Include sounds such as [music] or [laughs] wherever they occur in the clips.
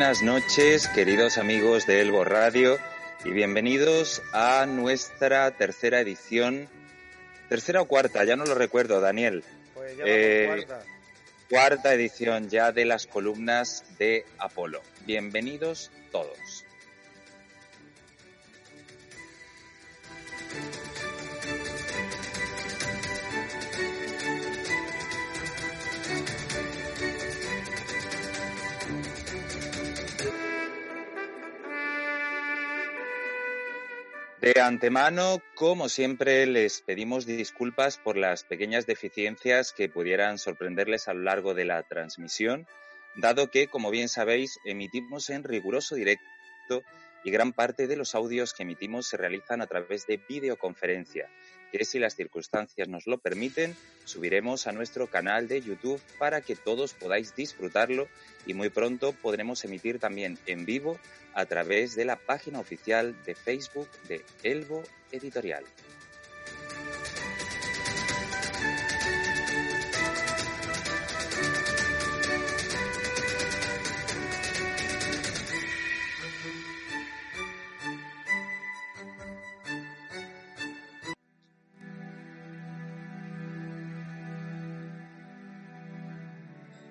Buenas noches, queridos amigos de Elbo Radio, y bienvenidos a nuestra tercera edición. Tercera o cuarta, ya no lo recuerdo, Daniel. Pues ya Eh. Cuarta edición ya de las columnas de Apolo. Bienvenidos todos. De antemano, como siempre, les pedimos disculpas por las pequeñas deficiencias que pudieran sorprenderles a lo largo de la transmisión, dado que, como bien sabéis, emitimos en riguroso directo y gran parte de los audios que emitimos se realizan a través de videoconferencia, que si las circunstancias nos lo permiten, subiremos a nuestro canal de YouTube para que todos podáis disfrutarlo y muy pronto podremos emitir también en vivo a través de la página oficial de Facebook de Elbo Editorial.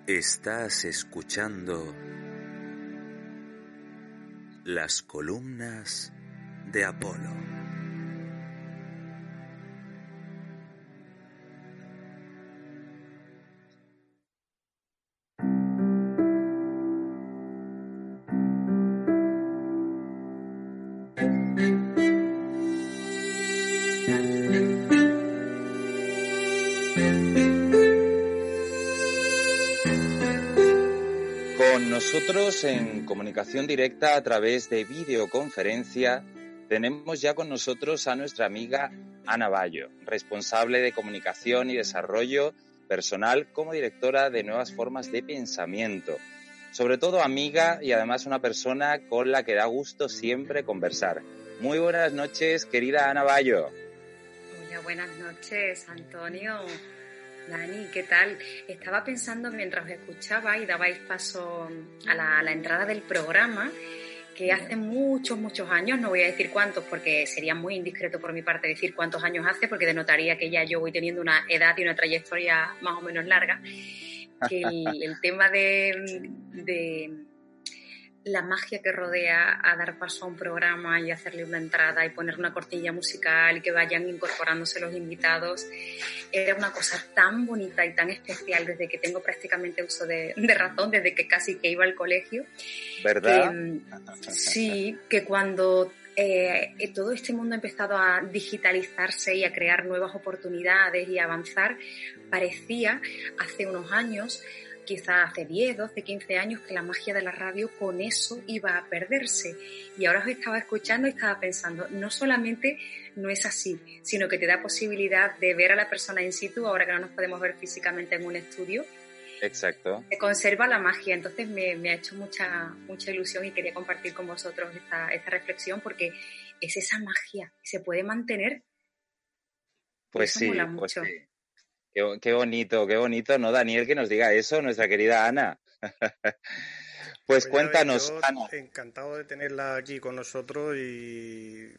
Estás escuchando las columnas de Apolo. Nosotros en comunicación directa a través de videoconferencia tenemos ya con nosotros a nuestra amiga Ana Bayo, responsable de comunicación y desarrollo personal como directora de nuevas formas de pensamiento. Sobre todo amiga y además una persona con la que da gusto siempre conversar. Muy buenas noches, querida Ana Bayo. Hola, buenas noches, Antonio. Dani, ¿qué tal? Estaba pensando mientras os escuchaba y dabais paso a la, a la entrada del programa que hace muchos, muchos años, no voy a decir cuántos porque sería muy indiscreto por mi parte decir cuántos años hace porque denotaría que ya yo voy teniendo una edad y una trayectoria más o menos larga, que el, [laughs] el tema de, de la magia que rodea a dar paso a un programa y hacerle una entrada y poner una cortilla musical y que vayan incorporándose los invitados, era una cosa tan bonita y tan especial desde que tengo prácticamente uso de, de razón, desde que casi que iba al colegio. ¿Verdad? Que, mm, sí, que cuando eh, todo este mundo ha empezado a digitalizarse y a crear nuevas oportunidades y a avanzar, parecía hace unos años quizás hace 10, 12, 15 años que la magia de la radio con eso iba a perderse. Y ahora os estaba escuchando y estaba pensando, no solamente no es así, sino que te da posibilidad de ver a la persona in situ, ahora que no nos podemos ver físicamente en un estudio. Exacto. Se conserva la magia, entonces me, me ha hecho mucha, mucha ilusión y quería compartir con vosotros esta, esta reflexión porque es esa magia se puede mantener. Pues sí, pues sí. Qué, qué bonito, qué bonito, ¿no, Daniel, que nos diga eso, nuestra querida Ana? [laughs] pues Pues cuéntanos, yo Ana. Encantado de tenerla aquí con nosotros y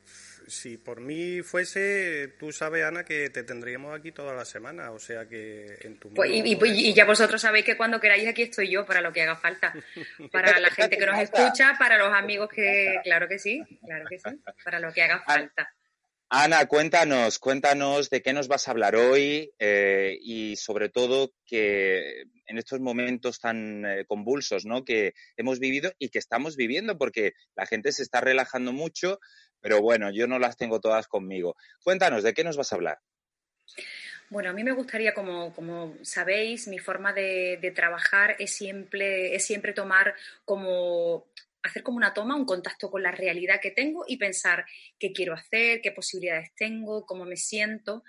si por mí fuese, tú sabes, Ana, que te tendríamos aquí toda la semana, o sea que en tu Pues, y, y- y ya vosotros sabéis que cuando queráis aquí estoy yo para lo que haga falta. [laughs] Para la gente que nos escucha, para los amigos que... Claro que sí, claro que sí, para lo que haga falta. Ana, cuéntanos, cuéntanos de qué nos vas a hablar hoy eh, y sobre todo que en estos momentos tan eh, convulsos ¿no? que hemos vivido y que estamos viviendo, porque la gente se está relajando mucho, pero bueno, yo no las tengo todas conmigo. Cuéntanos, ¿de qué nos vas a hablar? Bueno, a mí me gustaría, como, como sabéis, mi forma de, de, trabajar es siempre, es siempre tomar como hacer como una toma, un contacto con la realidad que tengo y pensar qué quiero hacer, qué posibilidades tengo, cómo me siento,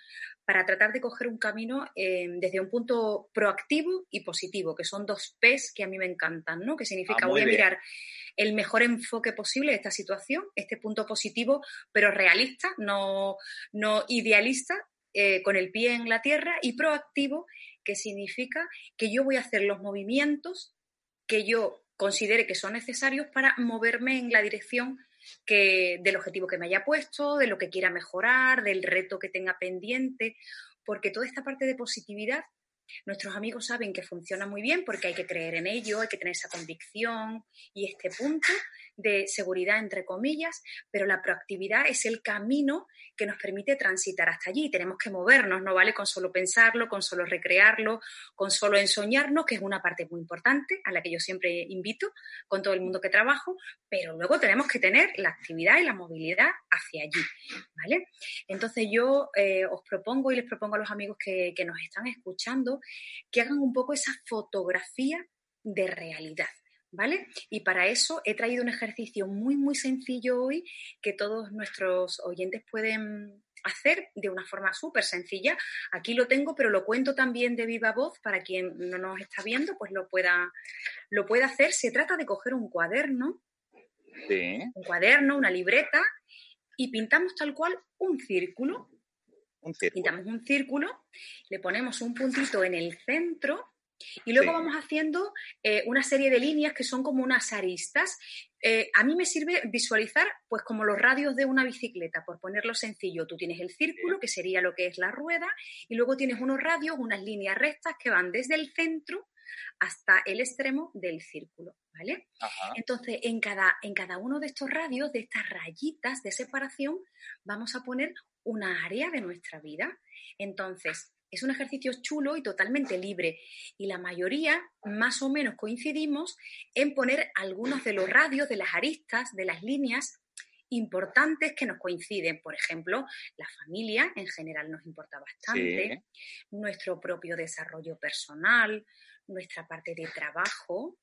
para tratar de coger un camino eh, desde un punto proactivo y positivo, que son dos P's que a mí me encantan, ¿no? Que significa ah, voy a mirar el mejor enfoque posible de esta situación, este punto positivo, pero realista, no, no idealista, eh, con el pie en la tierra, y proactivo, que significa que yo voy a hacer los movimientos que yo considere que son necesarios para moverme en la dirección que, del objetivo que me haya puesto, de lo que quiera mejorar, del reto que tenga pendiente, porque toda esta parte de positividad Nuestros amigos saben que funciona muy bien porque hay que creer en ello, hay que tener esa convicción y este punto de seguridad, entre comillas, pero la proactividad es el camino que nos permite transitar hasta allí. Tenemos que movernos, no vale con solo pensarlo, con solo recrearlo, con solo ensoñarnos, que es una parte muy importante a la que yo siempre invito con todo el mundo que trabajo, pero luego tenemos que tener la actividad y la movilidad hacia allí, ¿vale? Entonces yo eh, os propongo y les propongo a los amigos que, que nos están escuchando que hagan un poco esa fotografía de realidad. ¿Vale? Y para eso he traído un ejercicio muy, muy sencillo hoy que todos nuestros oyentes pueden hacer de una forma súper sencilla. Aquí lo tengo, pero lo cuento también de viva voz para quien no nos está viendo, pues lo pueda, lo pueda hacer. Se trata de coger un cuaderno, un cuaderno, una libreta, y pintamos tal cual un círculo. Un círculo. Pintamos un círculo, le ponemos un puntito en el centro y luego vamos haciendo eh, una serie de líneas que son como unas aristas. Eh, a mí me sirve visualizar pues como los radios de una bicicleta, por ponerlo sencillo. Tú tienes el círculo, que sería lo que es la rueda, y luego tienes unos radios, unas líneas rectas que van desde el centro hasta el extremo del círculo, ¿vale? Entonces, en cada, en cada uno de estos radios, de estas rayitas de separación, vamos a poner una área de nuestra vida. Entonces, es un ejercicio chulo y totalmente libre. Y la mayoría, más o menos, coincidimos en poner algunos de los radios, de las aristas, de las líneas importantes que nos coinciden. Por ejemplo, la familia en general nos importa bastante, nuestro propio desarrollo personal, nuestra parte de trabajo,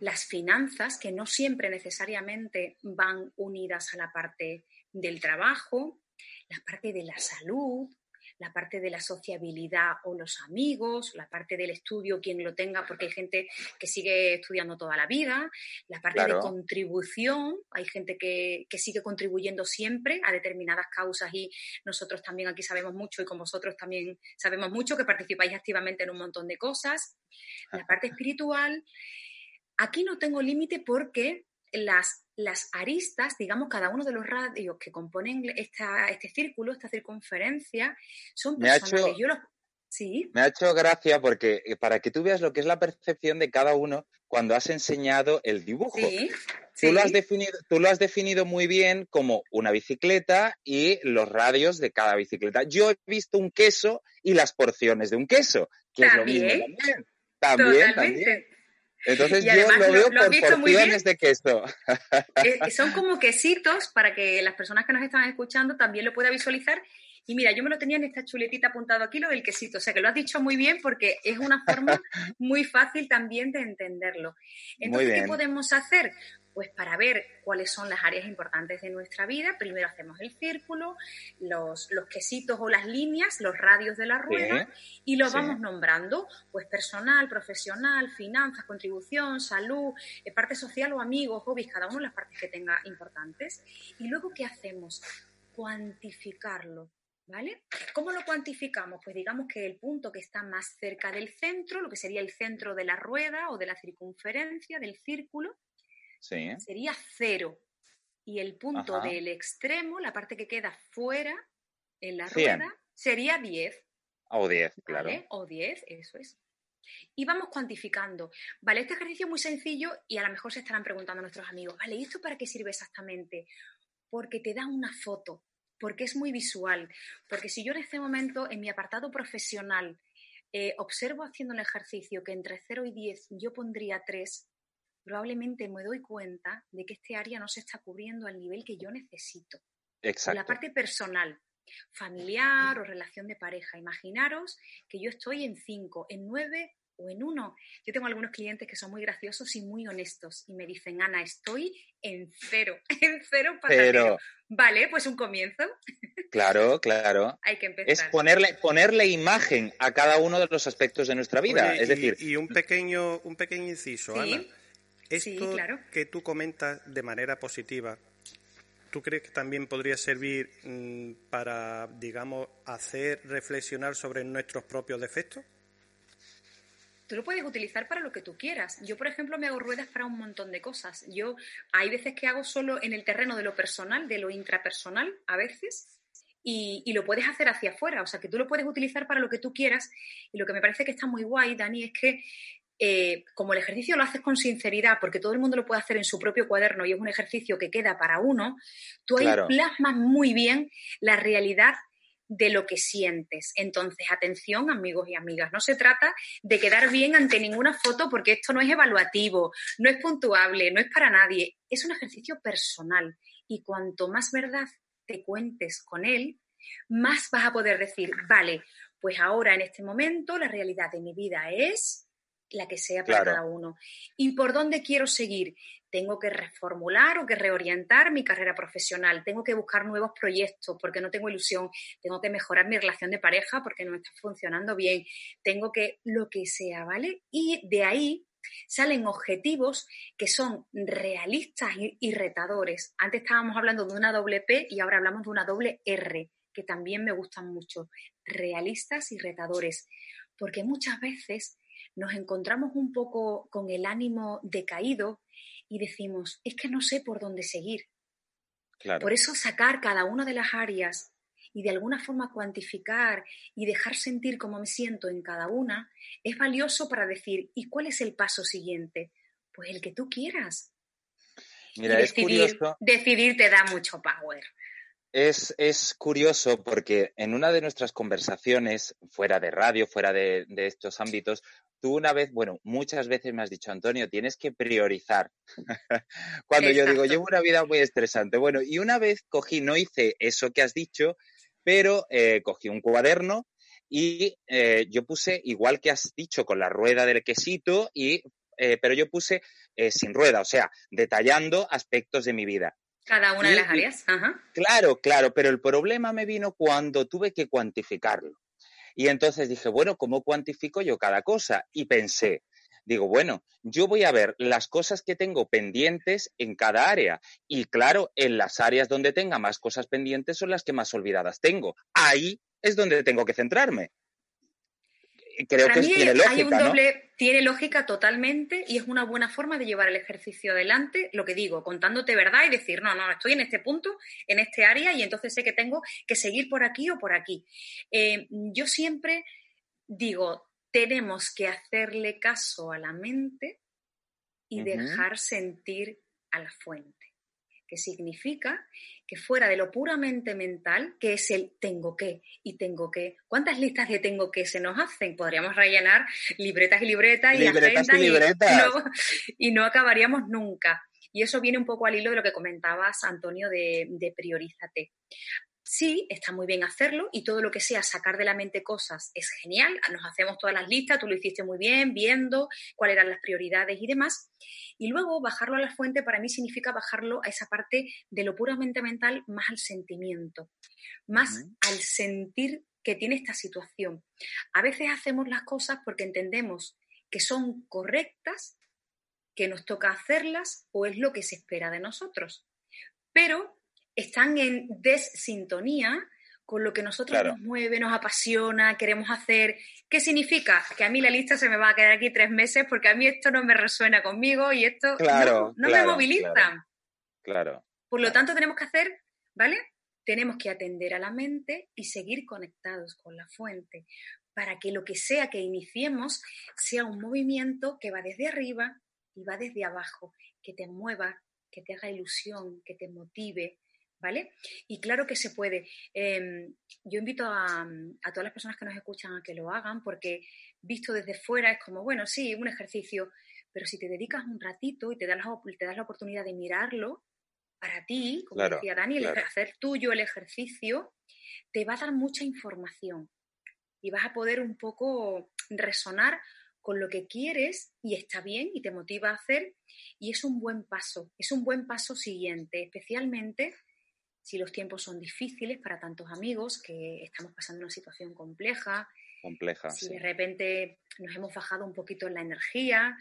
las finanzas, que no siempre necesariamente van unidas a la parte del trabajo, la parte de la salud, la parte de la sociabilidad o los amigos, la parte del estudio, quien lo tenga, porque hay gente que sigue estudiando toda la vida, la parte de contribución, hay gente que, sigue contribuyendo siempre a determinadas causas y nosotros también aquí sabemos mucho y con vosotros también sabemos mucho que participáis activamente en un montón de cosas, la parte espiritual. Aquí no tengo límite porque las, las aristas, digamos, cada uno de los radios que componen esta, este círculo, esta circunferencia, son personales. Me ha hecho gracia porque eh, para que tú veas lo que es la percepción de cada uno cuando has enseñado el dibujo. Tú, Lo has definido, tú lo has definido muy bien como una bicicleta y los radios de cada bicicleta. Yo he visto un queso y las porciones de un queso, que es lo mismo también. También, también. Entonces yo lo veo por porciones de queso. [laughs] Eh, son como quesitos para que las personas que nos están escuchando también lo puedan visualizar. Y mira, yo me lo tenía en esta chuletita apuntado aquí, lo del quesito. O sea que lo has dicho muy bien porque es una forma [laughs] muy fácil también de entenderlo. Entonces, ¿qué podemos hacer? Pues para ver cuáles son las áreas importantes de nuestra vida, primero hacemos el círculo, los, los quesitos o las líneas, los radios de la rueda, y lo vamos nombrando, pues personal, profesional, finanzas, contribución, salud, eh, parte social o amigos, hobbies, cada uno las partes que tenga importantes. Y luego, ¿qué hacemos? Cuantificarlo. ¿Vale? ¿Cómo lo cuantificamos? Pues digamos que el punto que está más cerca del centro, lo que sería el centro de la rueda o de la circunferencia del círculo, sería cero. Y el punto del extremo, la parte que queda fuera en la rueda, sería 10. O 10, claro. O 10, eso es. Y vamos cuantificando. Vale, este ejercicio es muy sencillo y a lo mejor se estarán preguntando nuestros amigos, vale, ¿y esto para qué sirve exactamente? Porque te da una foto porque es muy visual. Porque si yo en este momento, en mi apartado profesional, eh, observo haciendo el ejercicio que entre 0 y 10 yo pondría 3, probablemente me doy cuenta de que este área no se está cubriendo al nivel que yo necesito. Exacto. La parte personal, familiar o relación de pareja. Imaginaros que yo estoy en 5, en 9 o en 1. Yo tengo algunos clientes que son muy graciosos y muy honestos y me dicen, Ana, estoy en cero, [laughs] en cero para Vale, pues un comienzo. Claro, claro. [laughs] Hay que empezar. Es ponerle, ponerle imagen a cada uno de los aspectos de nuestra vida. es decir. Y un pequeño, un pequeño inciso, Ana. Esto que tú comentas de manera positiva, ¿tú crees que también podría servir mm, para, digamos, hacer reflexionar sobre nuestros propios defectos? tú lo puedes utilizar para lo que tú quieras. Yo, por ejemplo, me hago ruedas para un montón de cosas. Yo hay veces que hago solo en el terreno de lo personal, de lo intrapersonal, a veces, y, lo puedes hacer hacia afuera. O sea, que tú lo puedes utilizar para lo que tú quieras. Y lo que me parece que está muy guay, Dani, es que eh, como el ejercicio lo haces con sinceridad, porque todo el mundo lo puede hacer en su propio cuaderno y es un ejercicio que queda para uno, tú ahí plasmas muy bien la realidad de lo que sientes. Entonces, atención, amigos y amigas, no se trata de quedar bien ante ninguna foto porque esto no es evaluativo, no es puntuable, no es para nadie, es un ejercicio personal y cuanto más verdad te cuentes con él, más vas a poder decir, vale, pues ahora en este momento la realidad de mi vida es la que sea para cada uno. ¿Y por dónde quiero seguir? Tengo que reformular o que reorientar mi carrera profesional, tengo que buscar nuevos proyectos porque no tengo ilusión, tengo que mejorar mi relación de pareja porque no está funcionando bien, tengo que lo que sea, ¿vale? Y de ahí salen objetivos que son realistas y retadores. Antes estábamos hablando de una doble P y ahora hablamos de una doble R, que también me gustan mucho, realistas y retadores, porque muchas veces nos encontramos un poco con el ánimo decaído y decimos, es que no sé por dónde seguir. Por eso sacar cada una de las áreas y de alguna forma cuantificar y dejar sentir cómo me siento en cada una es valioso para decir, ¿y cuál es el paso siguiente? Pues el que tú quieras. Mira, decidir, decidir te da mucho power. Es, es, curioso porque en una de nuestras conversaciones, fuera de radio, fuera de, estos ámbitos, tú una vez, bueno, muchas veces me has dicho, Antonio, tienes que priorizar. [laughs] Cuando yo digo, llevo una vida muy estresante. Bueno, y una vez cogí, no hice eso que has dicho, pero eh, cogí un cuaderno y eh, yo puse, igual que has dicho, con la rueda del quesito, y, eh, pero yo puse sin rueda, o sea, detallando aspectos de mi vida. Cada una de las áreas. Claro, claro, pero el problema me vino cuando tuve que cuantificarlo. Y entonces dije, bueno, ¿cómo cuantifico yo cada cosa? Y pensé, digo, bueno, yo voy a ver las cosas que tengo pendientes en cada área. Y claro, en las áreas donde tenga más cosas pendientes son las que más olvidadas tengo. Ahí es donde tengo que centrarme creo que tiene lógica. Hay un doble, tiene lógica totalmente y es una buena forma de llevar el ejercicio adelante, lo que digo, contándote verdad y decir, no, no, estoy en este punto, en este área y entonces sé que tengo que seguir por aquí o por aquí. Eh, yo siempre digo, tenemos que hacerle caso a la mente y dejar sentir a la fuente que significa que fuera de lo puramente mental, que es el tengo que y tengo que. ¿Cuántas listas de tengo que se nos hacen? Podríamos rellenar libretas y libretas y libretas y, libretas. Y, no, acabaríamos nunca. Y eso viene un poco al hilo de lo que comentabas, Antonio, de, de priorízate sí, está muy bien hacerlo y todo lo que sea sacar de la mente cosas es genial. Nos hacemos todas las listas, tú lo hiciste muy bien, viendo cuáles eran las prioridades y demás. Y luego bajarlo a la fuente para mí significa bajarlo a esa parte de lo puramente mental más al sentimiento, más al sentir que tiene esta situación. A veces hacemos las cosas porque entendemos que son correctas, que nos toca hacerlas o es lo que se espera de nosotros. Pero están en desintonía con lo que nosotros nos mueve, nos apasiona, queremos hacer. ¿Qué significa? Que a mí la lista se me va a quedar aquí tres meses porque a mí esto no me resuena conmigo y esto no, me moviliza. Claro. Por lo tanto, tenemos que hacer, ¿vale? Tenemos que atender a la mente y seguir conectados con la fuente para que lo que sea que iniciemos sea un movimiento que va desde arriba y va desde abajo, que te mueva, que te haga ilusión, que te motive, ¿vale? Y claro que se puede. Em, yo invito a, todas las personas que nos escuchan a que lo hagan porque visto desde fuera es como, bueno, sí, un ejercicio, pero si te dedicas un ratito y te das la, te das la oportunidad de mirarlo para ti, como decía Dani, hacer tuyo el ejercicio, te va a dar mucha información y vas a poder un poco resonar con lo que quieres y está bien y te motiva a hacer y es un buen paso, es un buen paso siguiente, especialmente si los tiempos son difíciles para tantos amigos que estamos pasando una situación compleja, compleja si de repente nos hemos bajado un poquito en la energía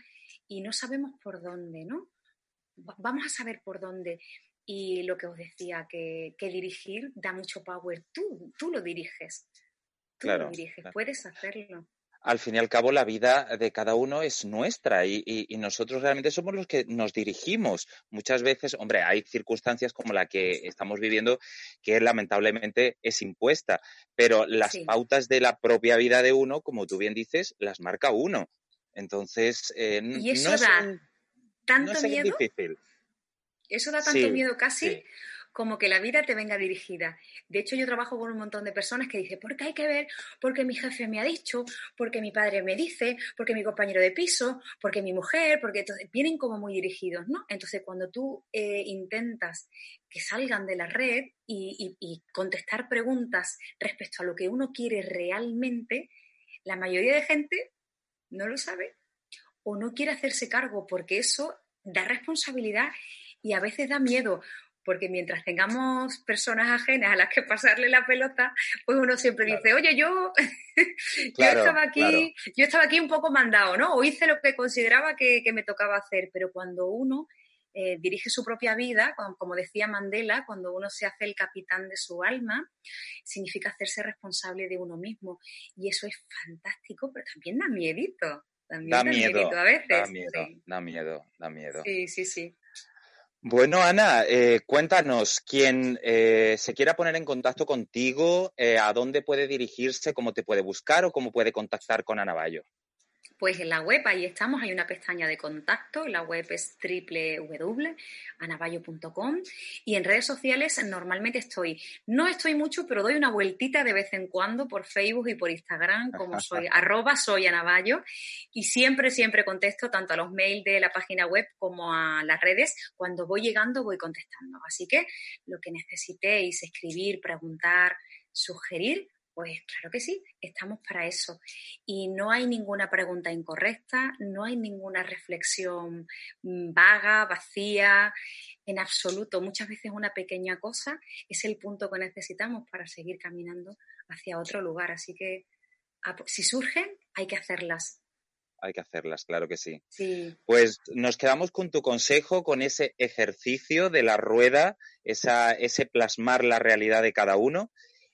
y no sabemos por dónde, ¿no? Vamos a saber por dónde. Y lo que os decía, que, que dirigir da mucho power. Tú, tú lo diriges. Tú lo diriges, puedes hacerlo al fin y al cabo la vida de cada uno es nuestra y, nosotros realmente somos los que nos dirigimos. Muchas veces, hombre, hay circunstancias como la que estamos viviendo que lamentablemente es impuesta, pero las pautas de la propia vida de uno, como tú bien dices, las marca uno. Entonces, eh, ¿Y eso da tanto miedo? Difícil. Eso da tanto miedo casi como que la vida te venga dirigida. De hecho, yo trabajo con un montón de personas que dicen, porque hay que ver, porque mi jefe me ha dicho, porque mi padre me dice, porque mi compañero de piso, porque mi mujer, porque entonces, vienen como muy dirigidos, ¿no? Entonces, cuando tú eh, intentas que salgan de la red y, y contestar preguntas respecto a lo que uno quiere realmente, la mayoría de gente no lo sabe o no quiere hacerse cargo porque eso da responsabilidad y a veces da miedo porque mientras tengamos personas ajenas a las que pasarle la pelota, pues uno siempre dice, oye, yo, [laughs] yo estaba aquí, yo estaba aquí un poco mandado, ¿no? O hice lo que consideraba que, me tocaba hacer, pero cuando uno eh, dirige su propia vida, como, decía Mandela, cuando uno se hace el capitán de su alma, significa hacerse responsable de uno mismo. Y eso es fantástico, pero también da miedito. También da, miedo, a veces. Da miedo, da miedo, da miedo. Sí, sí, sí. Bueno, Ana, eh, cuéntanos, quien eh, se quiera poner en contacto contigo, eh, ¿a dónde puede dirigirse, cómo te puede buscar o cómo puede contactar con Ana Bayo? Pues en la web, ahí estamos, hay una pestaña de contacto, la web es www.anabayo.com y en redes sociales normalmente estoy, no estoy mucho, pero doy una vueltita de vez en cuando por Facebook y por Instagram, como [laughs] soy, arroba soy y siempre, siempre contesto tanto a los mails de la página web como a las redes, cuando voy llegando voy contestando. Así que lo que necesitéis, escribir, preguntar, sugerir, pues claro que sí, estamos para eso. Y no hay ninguna pregunta incorrecta, no hay ninguna reflexión mm, vaga, vacía, en absoluto. Muchas veces una pequeña cosa es el punto que necesitamos para seguir caminando hacia otro lugar. Así que si surgen, hay que hacerlas. Hay que hacerlas, claro que sí. sí. Pues nos quedamos con tu consejo, con ese ejercicio de la rueda, esa, ese plasmar la realidad de cada uno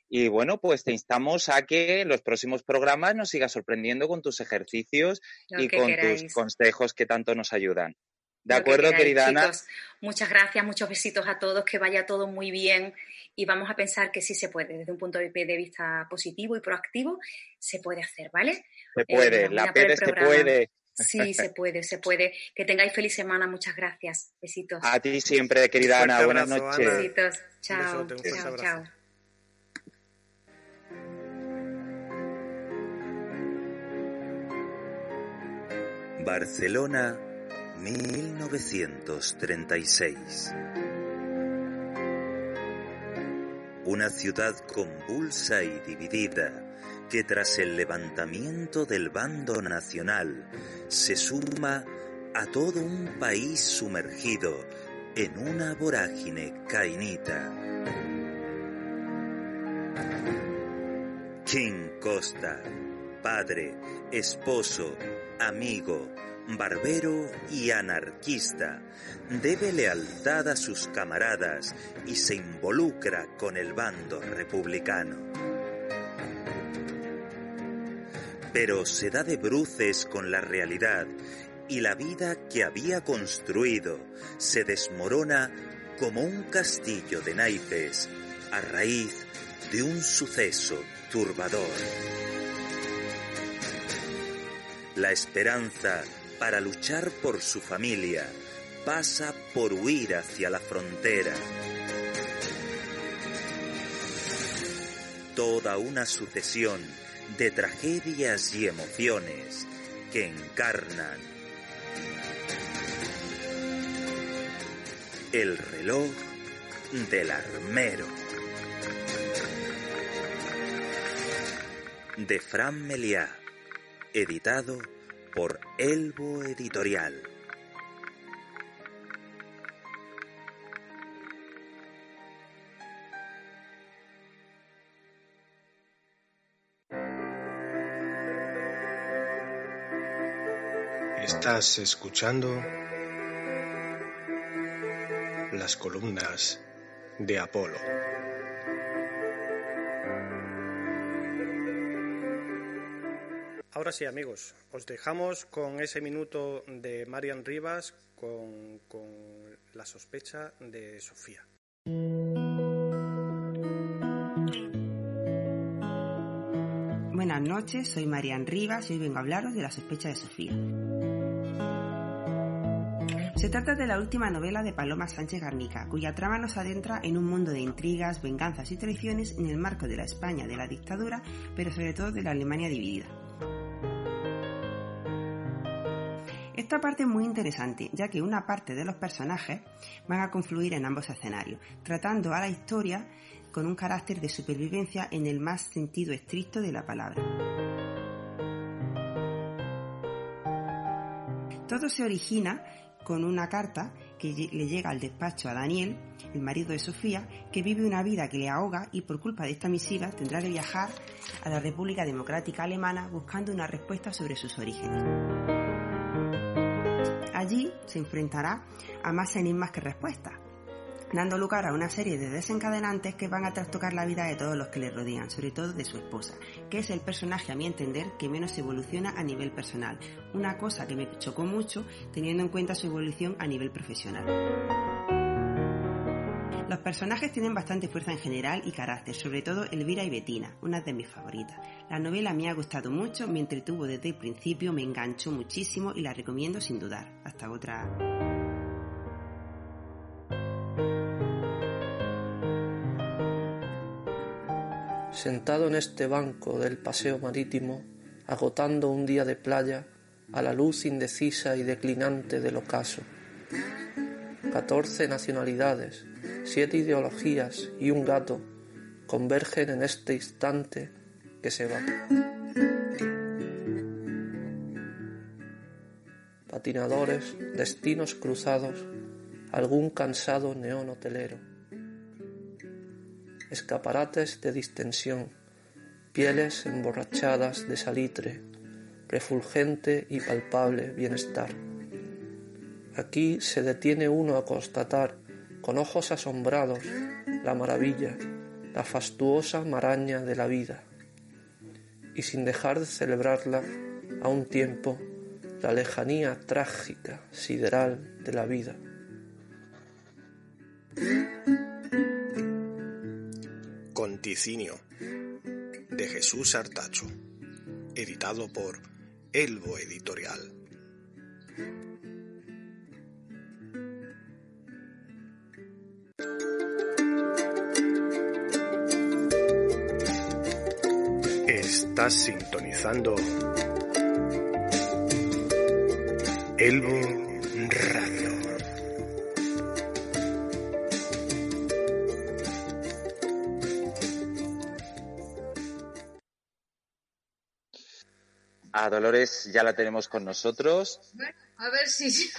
y bueno, pues te instamos a que en los próximos programas nos sigas sorprendiendo con tus ejercicios y con tus consejos que tanto nos ayudan. ¿De acuerdo, querida Ana? Muchas gracias, muchos besitos a todos, que vaya todo muy bien y vamos a pensar que sí se puede, desde un punto de vista positivo y proactivo, se puede hacer, ¿vale? Se puede, la Pérez se puede. Sí, se puede, se puede. Que tengáis feliz semana, muchas gracias. Besitos. A ti siempre, querida Ana. Buenas noches. Besitos. Chao. chao, chao. Barcelona, 1936. Una ciudad convulsa y dividida que tras el levantamiento del bando nacional se suma a todo un país sumergido en una vorágine cainita. King Costa, padre, esposo, amigo, barbero y anarquista, debe lealtad a sus camaradas y se involucra con el bando republicano. Pero se da de bruces con la realidad y la vida que había construido se desmorona como un castillo de naipes a raíz de un suceso turbador. La esperanza para luchar por su familia pasa por huir hacia la frontera. toda una sucesión de tragedias y emociones que encarnan el reloj del armero de Fran Meliá, editado por Elbo Editorial. Estás escuchando las columnas de Apolo. Ahora sí, amigos, os dejamos con ese minuto de Marian Rivas con, la sospecha de Sofía. Buenas noches, soy Marian Rivas y hoy vengo a hablaros de la sospecha de Sofía. Se trata de la última novela de Paloma Sánchez Garnica, cuya trama nos adentra en un mundo de intrigas, venganzas y traiciones en el marco de la España de la dictadura, pero sobre todo de la Alemania dividida. Esta parte es muy interesante, ya que una parte de los personajes van a confluir en ambos escenarios, tratando a la historia con un carácter de supervivencia en el más sentido estricto de la palabra. Todo se origina con una carta que le llega al despacho a Daniel, el marido de Sofía, que vive una vida que le ahoga y por culpa de esta misiva tendrá que viajar a la República Democrática Alemana buscando una respuesta sobre sus orígenes. Allí se enfrentará a más enigmas que respuestas, dando lugar a una serie de desencadenantes que van a trastocar la vida de todos los que le rodean, sobre todo de su esposa, que es el personaje a mi entender que menos evoluciona a nivel personal, una cosa que me chocó mucho teniendo en cuenta su evolución a nivel profesional. Los personajes tienen bastante fuerza en general y carácter, sobre todo Elvira y Betina, una de mis favoritas. La novela me ha gustado mucho, me entretuvo desde el principio, me enganchó muchísimo y la recomiendo sin dudar. Hasta otra. Sentado en este banco del paseo marítimo, agotando un día de playa a la luz indecisa y declinante del ocaso. Catorce nacionalidades, siete ideologías y un gato convergen en este instante que se va. Patinadores, destinos cruzados, algún cansado neón hotelero. Escaparates de distensión, pieles emborrachadas de salitre, refulgente y palpable bienestar. Aquí se detiene uno a constatar, con ojos asombrados, la maravilla, la fastuosa maraña de la vida, y sin dejar de celebrarla a un tiempo la lejanía trágica, sideral de la vida. Conticinio de Jesús Artacho, editado por Elbo Editorial. Estás sintonizando Elbo Radio. A Dolores ya la tenemos con nosotros. Bueno, a ver si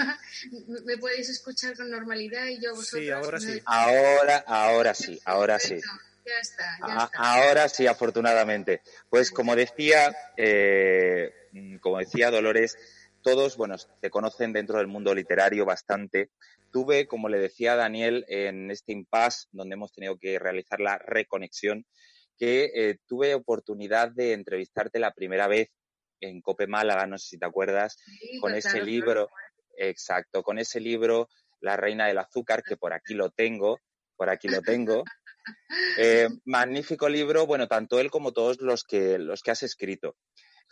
me podéis escuchar con normalidad y yo vosotros. Sí, ahora sí. Ahora, ahora sí, ahora sí. Ya está, ya A- está. Ahora sí, afortunadamente. Pues como decía, eh, como decía Dolores, todos, bueno, te conocen dentro del mundo literario bastante. Tuve, como le decía Daniel, en este impasse donde hemos tenido que realizar la reconexión, que eh, tuve oportunidad de entrevistarte la primera vez en Cope Málaga, no sé si te acuerdas, Sí, con ese claro, libro, exacto, con ese libro, La Reina del Azúcar, que por aquí lo tengo, por aquí lo tengo. Eh, magnífico libro, bueno, tanto él como todos los que, los que has escrito.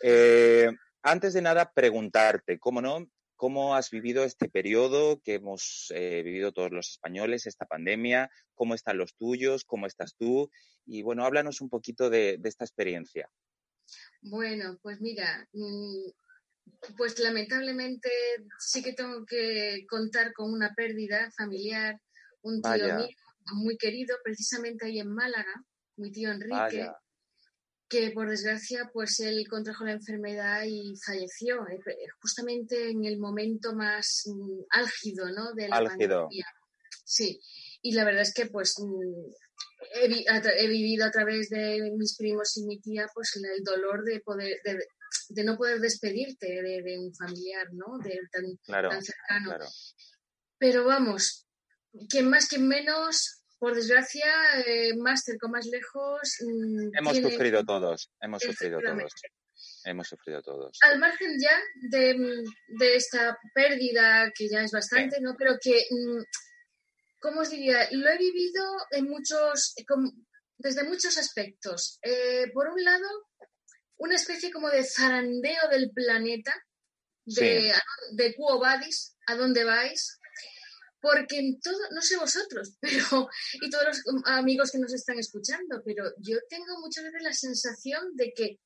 Eh, antes de nada, preguntarte, ¿cómo no? cómo has vivido este periodo que hemos eh, vivido todos los españoles, esta pandemia, cómo están los tuyos, cómo estás tú y bueno, háblanos un poquito de, esta experiencia. Bueno, pues mira, mm, pues lamentablemente sí que tengo que contar con una pérdida familiar, un tío mío muy querido, precisamente ahí en Málaga, mi tío Enrique, que por desgracia pues él contrajo la enfermedad y falleció eh, justamente en el momento más mm, álgido ¿no? de la pandemia. Sí, y la verdad es que pues mm, he, vivido a través de mis primos y mi tía pues el dolor de poder de, no poder despedirte de, un familiar, ¿no? De tan, cercano. Pero vamos, quien más, quien menos, por desgracia, eh, más cerca, más lejos. Mm, hemos sufrido todos, hemos sufrido todos. Hemos sufrido todos. Al margen ya de, esta pérdida, que ya es bastante, ¿no? Pero que, mm, ¿cómo os diría? Lo he vivido en muchos, desde muchos aspectos. Eh, por un lado, una especie como de zarandeo del planeta, de, de Quo Vadis, ¿a dónde vais? Porque en todo, no sé vosotros, [laughs] pero, y todos los amigos que nos están escuchando, pero yo tengo muchas veces la sensación de que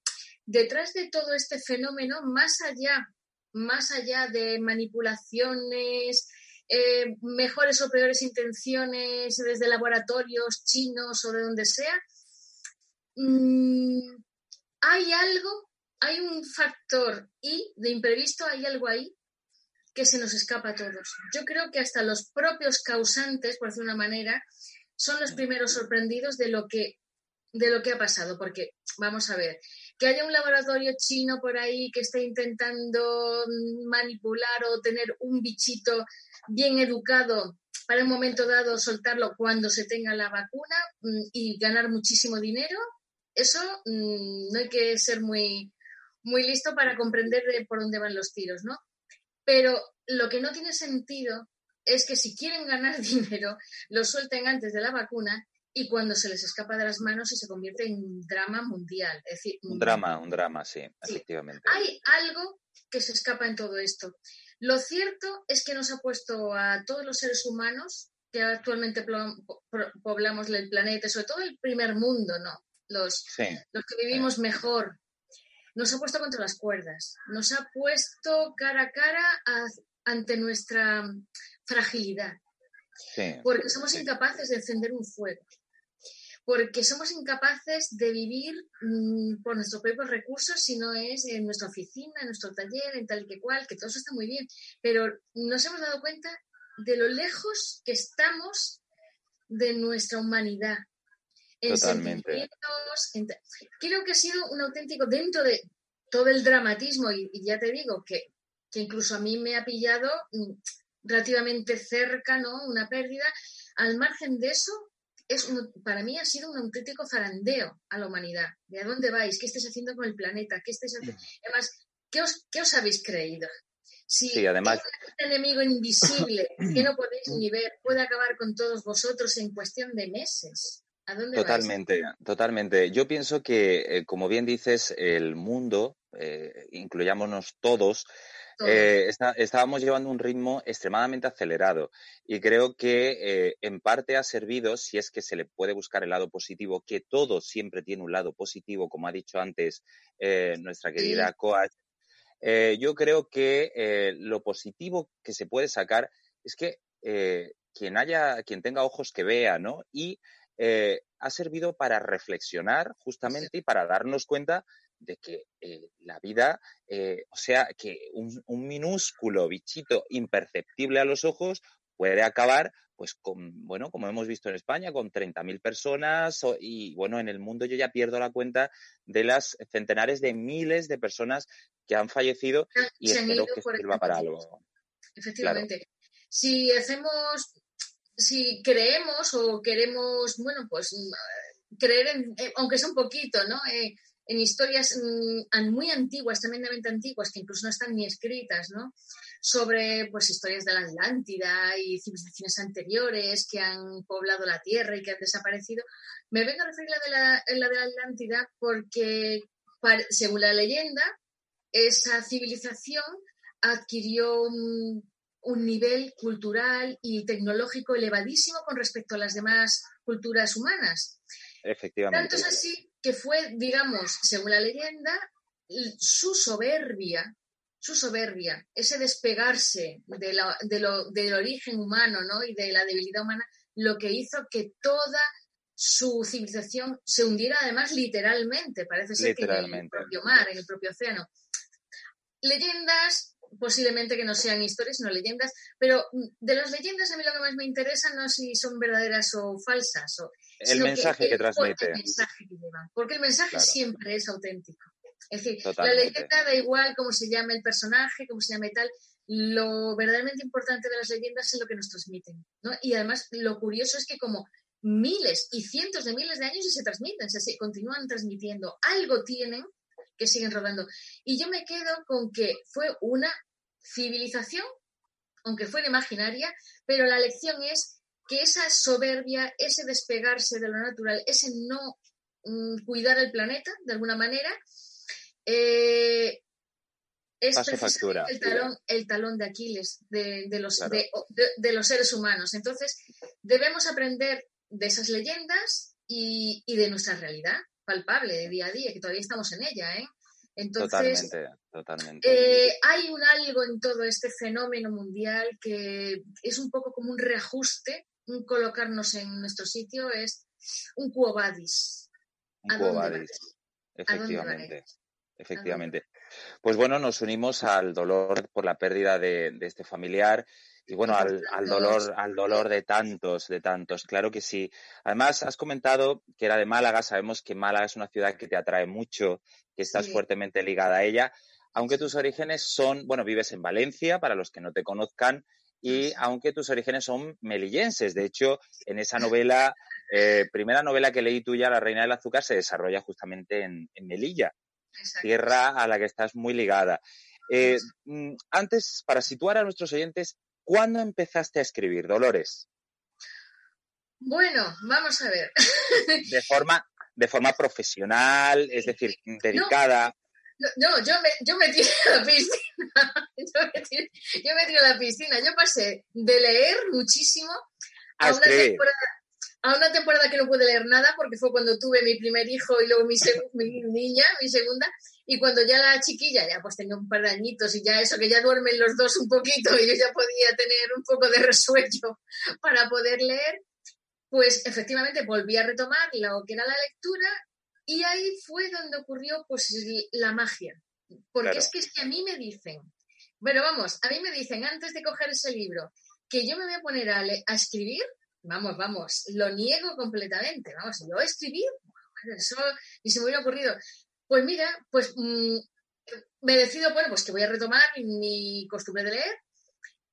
detrás de todo este fenómeno, más allá, más allá de manipulaciones, eh, mejores o peores intenciones desde laboratorios chinos o de donde sea, mm, hay algo, hay un factor y de imprevisto, hay algo ahí que se nos escapa a todos. Yo creo que hasta los propios causantes, por decir una manera, son los primeros sorprendidos de lo que de lo que ha pasado, porque vamos a ver, que haya un laboratorio chino por ahí que esté intentando manipular o tener un bichito bien educado para un momento dado soltarlo cuando se tenga la vacuna mm, y ganar muchísimo dinero, eso mm, no hay que ser muy, muy listo para comprender de por dónde van los tiros, ¿no? Pero lo que no tiene sentido es que si quieren ganar [laughs] dinero, lo suelten antes de la vacuna y cuando se les escapa de las manos y se convierte en un drama mundial. Es decir, un drama, un drama, sí, efectivamente. Hay algo que se escapa en todo esto. Lo cierto es que nos ha puesto a todos los seres humanos que actualmente poblamos el planeta, sobre todo el primer mundo, ¿no? Los, los que vivimos mejor, nos ha puesto contra las cuerdas, nos ha puesto cara a cara ante nuestra fragilidad, porque somos incapaces de encender un fuego, porque somos incapaces de vivir mm, por nuestros propios recursos si no es en nuestra oficina, en nuestro taller, en tal que cual, que todo eso está muy bien, pero nos hemos dado cuenta de lo lejos que estamos de nuestra humanidad, Totalmente. Creo que ha sido un auténtico, dentro de todo el dramatismo, y, ya te digo que, incluso a mí me ha pillado mm, relativamente cerca, ¿no? Una pérdida. Al margen de eso, es para mí ha sido un auténtico zarandeo a la humanidad. ¿De a dónde vais? ¿Qué estáis haciendo con el planeta? ¿Qué estáis haciendo? Mm. Además, ¿qué os, ¿qué os habéis creído? Si sí, además... un enemigo invisible [coughs] que no podéis ni ver puede acabar con todos vosotros en cuestión de meses totalmente, totalmente. Yo pienso que, eh, como bien dices, el mundo, eh, incluyámonos todos, eh, estábamos llevando un ritmo extremadamente acelerado y creo que eh, en parte ha servido, si es que se le puede buscar el lado positivo, que todo siempre tiene un lado positivo, como ha dicho antes nuestra querida coach. yo creo que lo positivo que se puede sacar es que quien haya, quien tenga ojos que vea, ¿no? Y eh, ha servido para reflexionar justamente y para darnos cuenta de que eh, la vida, eh, o sea, que un, minúsculo bichito imperceptible a los ojos puede acabar, pues, con, bueno, como hemos visto en España, con 30.000 personas y, bueno, en el mundo yo ya pierdo la cuenta de las centenares de miles de personas que han fallecido y espero que sirva para algo. Efectivamente. Si hacemos si creemos o queremos, bueno, pues mm, creer en, aunque sea un poquito, ¿no? Eh, en historias mm, muy antiguas, tremendamente antiguas, que incluso no están ni escritas, ¿no? Sobre, pues, historias de la Atlántida y civilizaciones anteriores que han poblado la Tierra y que han desaparecido. Me vengo a referir a la de la, la, de la Atlántida porque, según la leyenda, esa civilización adquirió un, nivel cultural y tecnológico elevadísimo con respecto a las demás culturas humanas. Efectivamente. Tanto es así que fue, digamos, según la leyenda, su soberbia, su soberbia, ese despegarse de del origen humano ¿no? y de la debilidad humana, lo que hizo que toda su civilización se hundiera además literalmente, parece ser que en el propio mar, en el propio océano. Leyendas, posiblemente que no sean historias, sino leyendas, pero de las leyendas a mí lo que más me interesa no es si son verdaderas o falsas. O, el mensaje que, transmite. El mensaje que llevan, porque el mensaje siempre es auténtico. Es decir, la leyenda da igual cómo se llame el personaje, cómo se llame tal, lo verdaderamente importante de las leyendas es lo que nos transmiten. ¿no? Y además lo curioso es que como miles y cientos de miles de años y se transmiten, se continúan transmitiendo, algo tienen que siguen rodando. Y yo me quedo con que fue una civilización, aunque fuera imaginaria, pero la lección es que esa soberbia, ese despegarse de lo natural, ese no mm, cuidar el planeta de alguna manera, eh, es el talón, el talón de Aquiles de, los, de, los seres humanos. Entonces, debemos aprender de esas leyendas y, de nuestra realidad palpable de día a día, que todavía estamos en ella. ¿eh? Entonces, totalmente, totalmente. Eh, hay un algo en todo este fenómeno mundial que es un poco como un reajuste, un colocarnos en nuestro sitio, es un cuobadis. Un cuobadis, efectivamente. Efectivamente. Pues bueno, nos unimos al dolor por la pérdida de, este familiar y bueno, al, dolor, al dolor de tantos, de tantos, claro que sí. Además, has comentado que era de Málaga, sabemos que Málaga es una ciudad que te atrae mucho, que estás fuertemente ligada a ella, aunque tus orígenes son, bueno, vives en Valencia, para los que no te conozcan, y aunque tus orígenes son melillenses. De hecho, en esa novela, eh, primera novela que leí tuya, La Reina del Azúcar, se desarrolla justamente en Melilla tierra a la que estás muy ligada. Eh, mm, antes, para situar a nuestros oyentes, ¿cuándo empezaste a escribir, Dolores? Bueno, vamos a ver. de forma, de forma profesional, es decir, [laughs] dedicada. No, yo, me, yo me tiré a la piscina. [laughs] Yo me, tiré, yo me tiré a la piscina. Yo pasé de leer muchísimo a, una temporada a una temporada que no pude leer nada porque fue cuando tuve mi primer hijo y luego mi, niña, mi segunda, y cuando ya la chiquilla ya pues tenía un par de añitos y ya eso, que ya duermen los dos un poquito y yo ya podía tener un poco de [laughs] resuello para poder leer, pues efectivamente volví a retomar lo que era la lectura y ahí fue donde ocurrió pues la magia. Porque es que que a mí me dicen, bueno, vamos, a mí me dicen antes de coger ese libro que yo me voy a poner a, a escribir Vamos, vamos, lo niego completamente. Vamos, yo escribir, eso ni se me hubiera ocurrido. Pues mira, pues mm, me decido, bueno, pues que voy a retomar mi costumbre de leer.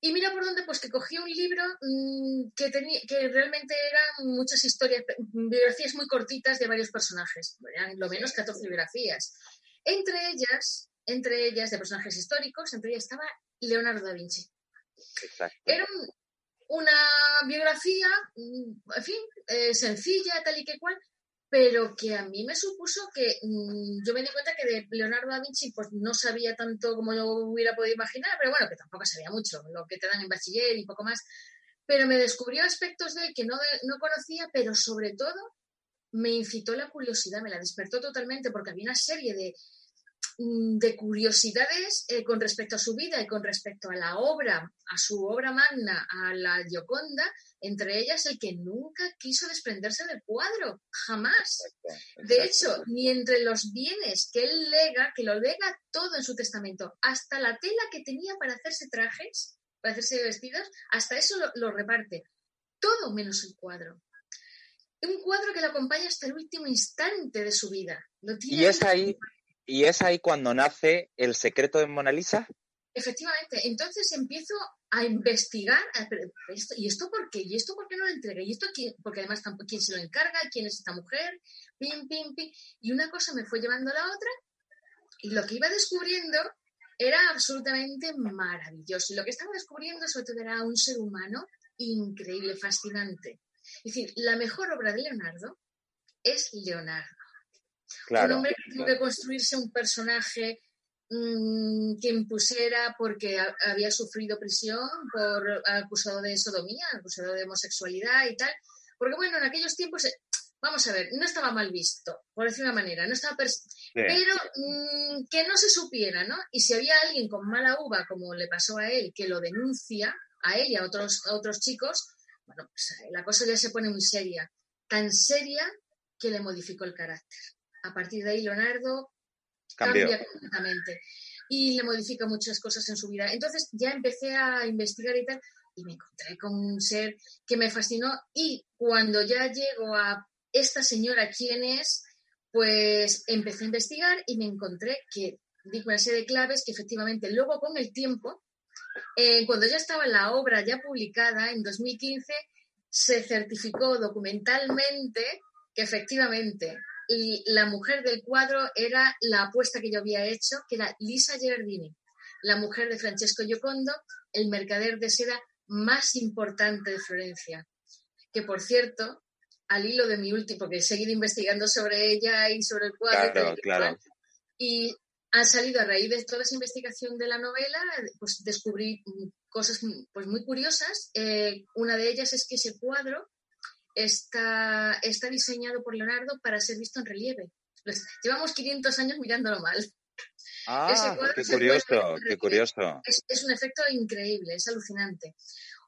Y mira por dónde, pues que cogí un libro mm, que, tenía, que realmente eran muchas historias, biografías muy cortitas de varios personajes, eran lo menos 14 biografías. Entre ellas, entre ellas de personajes históricos, entre ellas estaba Leonardo da Vinci. Exacto. Era un, una biografía, mm, en fin, eh, sencilla, tal y que cual, pero que a mí me supuso que mm, yo me di cuenta que de Leonardo da Vinci pues no sabía tanto como yo hubiera podido imaginar, pero bueno, que tampoco sabía mucho, lo que te dan en bachiller y poco más, pero me descubrió aspectos de él que no, no conocía, pero sobre todo me incitó la curiosidad, me la despertó totalmente porque había una serie de, de curiosidades eh, con respecto a su vida y con respecto a la obra, a su obra magna, a la Gioconda, entre ellas el que nunca quiso desprenderse del cuadro, jamás. De hecho, ni entre los bienes que él lega, que lo lega todo en su testamento, hasta la tela que tenía para hacerse trajes, para hacerse vestidos, hasta eso lo, reparte. Todo menos el cuadro. Un cuadro que lo acompaña hasta el último instante de su vida. y es ahí, ¿Y es ahí cuando nace el secreto de Mona Lisa? Efectivamente, entonces empiezo a investigar, ¿y esto por qué? ¿Y esto por qué no lo entregué? ¿Y esto quién? Porque además, ¿quién se lo encarga? ¿Quién es esta mujer? Pim, pim, pim. Y una cosa me fue llevando a la otra, y lo que iba descubriendo era absolutamente maravilloso. Y lo que estaba descubriendo, sobre todo, era un ser humano increíble, fascinante. Es decir, la mejor obra de Leonardo es Leonardo un hombre que tuvo que construirse un personaje mm, que impusiera porque había sufrido prisión por acusado de sodomía, acusado de homosexualidad y tal. Porque bueno, en aquellos tiempos, eh, vamos a ver, no estaba mal visto, por decir una manera, no estaba pero mm, que no se supiera, ¿no? Y si había alguien con mala uva, como le pasó a él, que lo denuncia, a él y a otros, a otros chicos, bueno, pues eh, la cosa ya se pone muy seria. Tan seria que le modificó el carácter. A partir de ahí, Leonardo cambia completamente y le modifica muchas cosas en su vida. Entonces ya empecé a investigar y tal, y me encontré con un ser que me fascinó. Y cuando ya llego a esta señora, ¿quién es? Pues empecé a investigar y me encontré que di una serie de claves que efectivamente luego con el tiempo, eh, cuando ya estaba la obra ya publicada en 2015, se certificó documentalmente que efectivamente la mujer del cuadro era la apuesta que yo había hecho, que era Lisa Gerardini, la mujer de Francesco Giocondo, el mercader de seda más importante de Florencia. Que por cierto, al hilo de mi último, porque he seguido investigando sobre ella y sobre el cuadro. Claro, y ha salido a raíz de toda esa investigación de la novela, pues descubrí cosas pues, muy curiosas. Eh, una de ellas es que ese cuadro está, está diseñado por Leonardo para ser visto en relieve. Llevamos 500 años mirándolo mal. Ah, qué curioso, qué curioso. Es, un efecto increíble, es alucinante.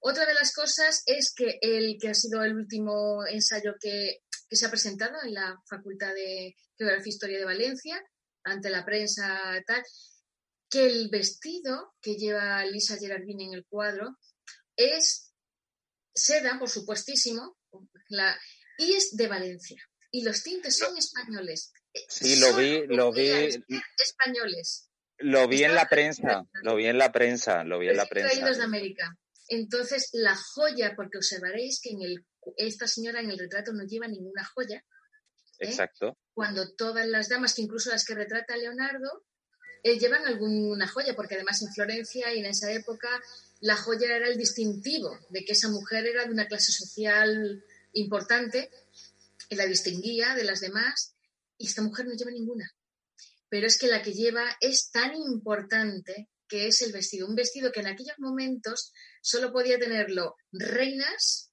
Otra de las cosas es que el que ha sido el último ensayo que, que se ha presentado en la Facultad de Geografía e Historia de Valencia, ante la prensa tal, que el vestido que lleva Lisa Gerardini en el cuadro es seda, por supuestísimo, y es de Valencia. Y los tintes son españoles. Sí, lo vi, lo vi. Españoles. Lo vi en la prensa, lo vi en la prensa, lo vi en la prensa. de América. Entonces, la joya, porque observaréis que en el, esta señora en el retrato no lleva ninguna joya. ¿eh? Exacto. Cuando todas las damas, que incluso las que retrata Leonardo, eh, llevan alguna joya, porque además en Florencia y en esa época la joya era el distintivo de que esa mujer era de una clase social importante, la distinguía de las demás, y esta mujer no lleva ninguna. Pero es que la que lleva es tan importante que es el vestido. Un vestido que en aquellos momentos solo podía tenerlo reinas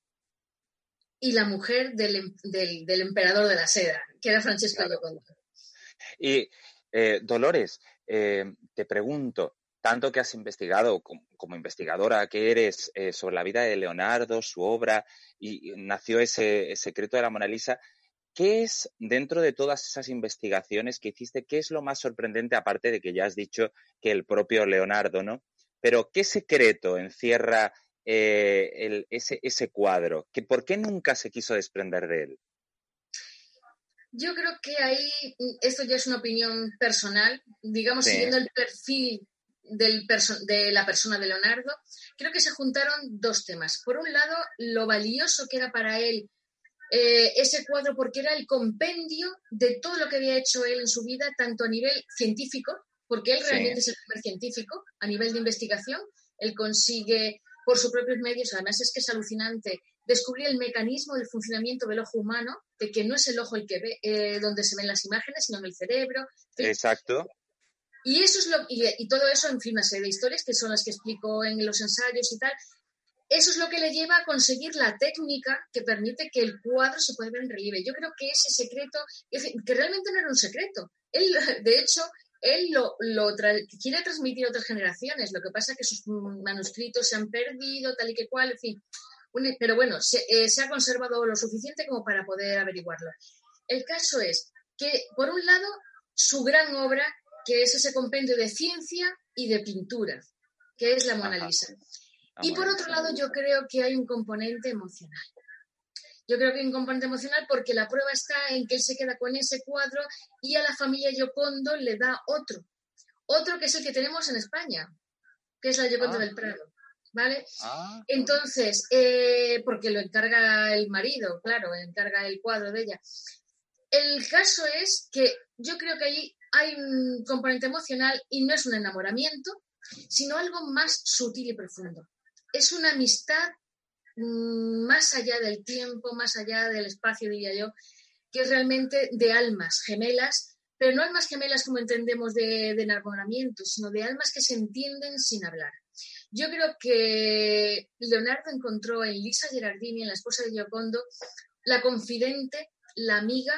y la mujer del, em, emperador de la seda, que era Francesco claro. Y eh, Dolores, eh, te pregunto, tanto que has investigado como, investigadora que eres eh, sobre la vida de Leonardo, su obra, y nació ese, secreto de la Mona Lisa, ¿qué es, dentro de todas esas investigaciones que hiciste, qué es lo más sorprendente, aparte de que ya has dicho que el propio Leonardo, ¿no? Pero, ¿qué secreto encierra eh, ese, ese cuadro? ¿Que, ¿Por qué nunca se quiso desprender de él? Yo creo que ahí, esto ya es una opinión personal, digamos, siguiendo el perfil del de la persona de Leonardo, creo que se juntaron dos temas. Por un lado, lo valioso que era para él eh, ese cuadro, porque era el compendio de todo lo que había hecho él en su vida, tanto a nivel científico, porque él realmente es el primer científico, a nivel de investigación, él consigue por sus propios medios, además es que es alucinante, descubrir el mecanismo del funcionamiento del ojo humano, de que no es el ojo el que ve, eh, donde se ven las imágenes, sino en el cerebro. Exacto. Y eso es lo y, todo eso, en fin, una serie de historias que son las que explico en los ensayos y tal. Eso es lo que le lleva a conseguir la técnica que permite que el cuadro se pueda ver en relieve. Yo creo que ese secreto, que realmente no era un secreto. Él, de hecho, él lo, quiere transmitir a otras generaciones. Lo que pasa es que sus manuscritos se han perdido, tal y que cual, en fin. Pero bueno, se, eh, se ha conservado lo suficiente como para poder averiguarlo. El caso es que, por un lado, su gran obra que es ese compendio de ciencia y de pintura, que es la Mona Lisa. y por otro lado, yo creo que hay un componente emocional. Yo creo que hay un componente emocional porque la prueba está en que él se queda con ese cuadro y a la familia Yocondo le da otro. Otro que es el que tenemos en España, que es la Yocondo ah. del Prado. ¿Vale? Ah. Entonces, eh, porque lo encarga el marido, claro, encarga el cuadro de ella. El caso es que yo creo que ahí hay un componente emocional y no es un enamoramiento, sino algo más sutil y profundo. Es una amistad mm, más allá del tiempo, más allá del espacio, diría yo, que es realmente de almas gemelas, pero no almas gemelas como entendemos de, de enamoramiento, sino de almas que se entienden sin hablar. Yo creo que Leonardo encontró en Lisa Gerardini, en la esposa de Giocondo, la confidente, la amiga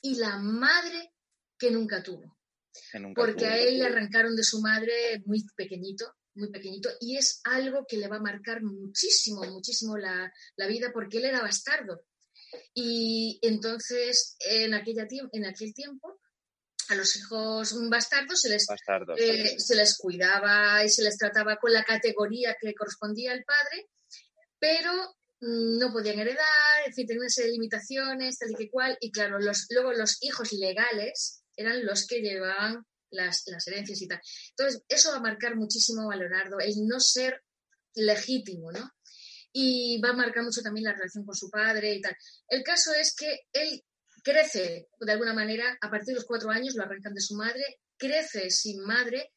y la madre que nunca tuvo. Porque a él le arrancaron de su madre muy pequeñito, muy pequeñito, y es algo que le va a marcar muchísimo, muchísimo la, la vida, porque él era bastardo. Y entonces, en, aquella, en aquel tiempo, a los hijos bastardos se les, eh, se les cuidaba y se les trataba con la categoría que correspondía al padre, pero no podían heredar, en fin, tenían una serie de limitaciones, tal y que cual, y claro, los, luego los hijos legales eran los que llevaban las, herencias y tal. Entonces, eso va a marcar muchísimo a Leonardo, el no ser legítimo, ¿no? Y va a marcar mucho también la relación con su padre y tal. El caso es que él crece de alguna manera, a partir de los cuatro años lo arrancan de su madre, crece sin madre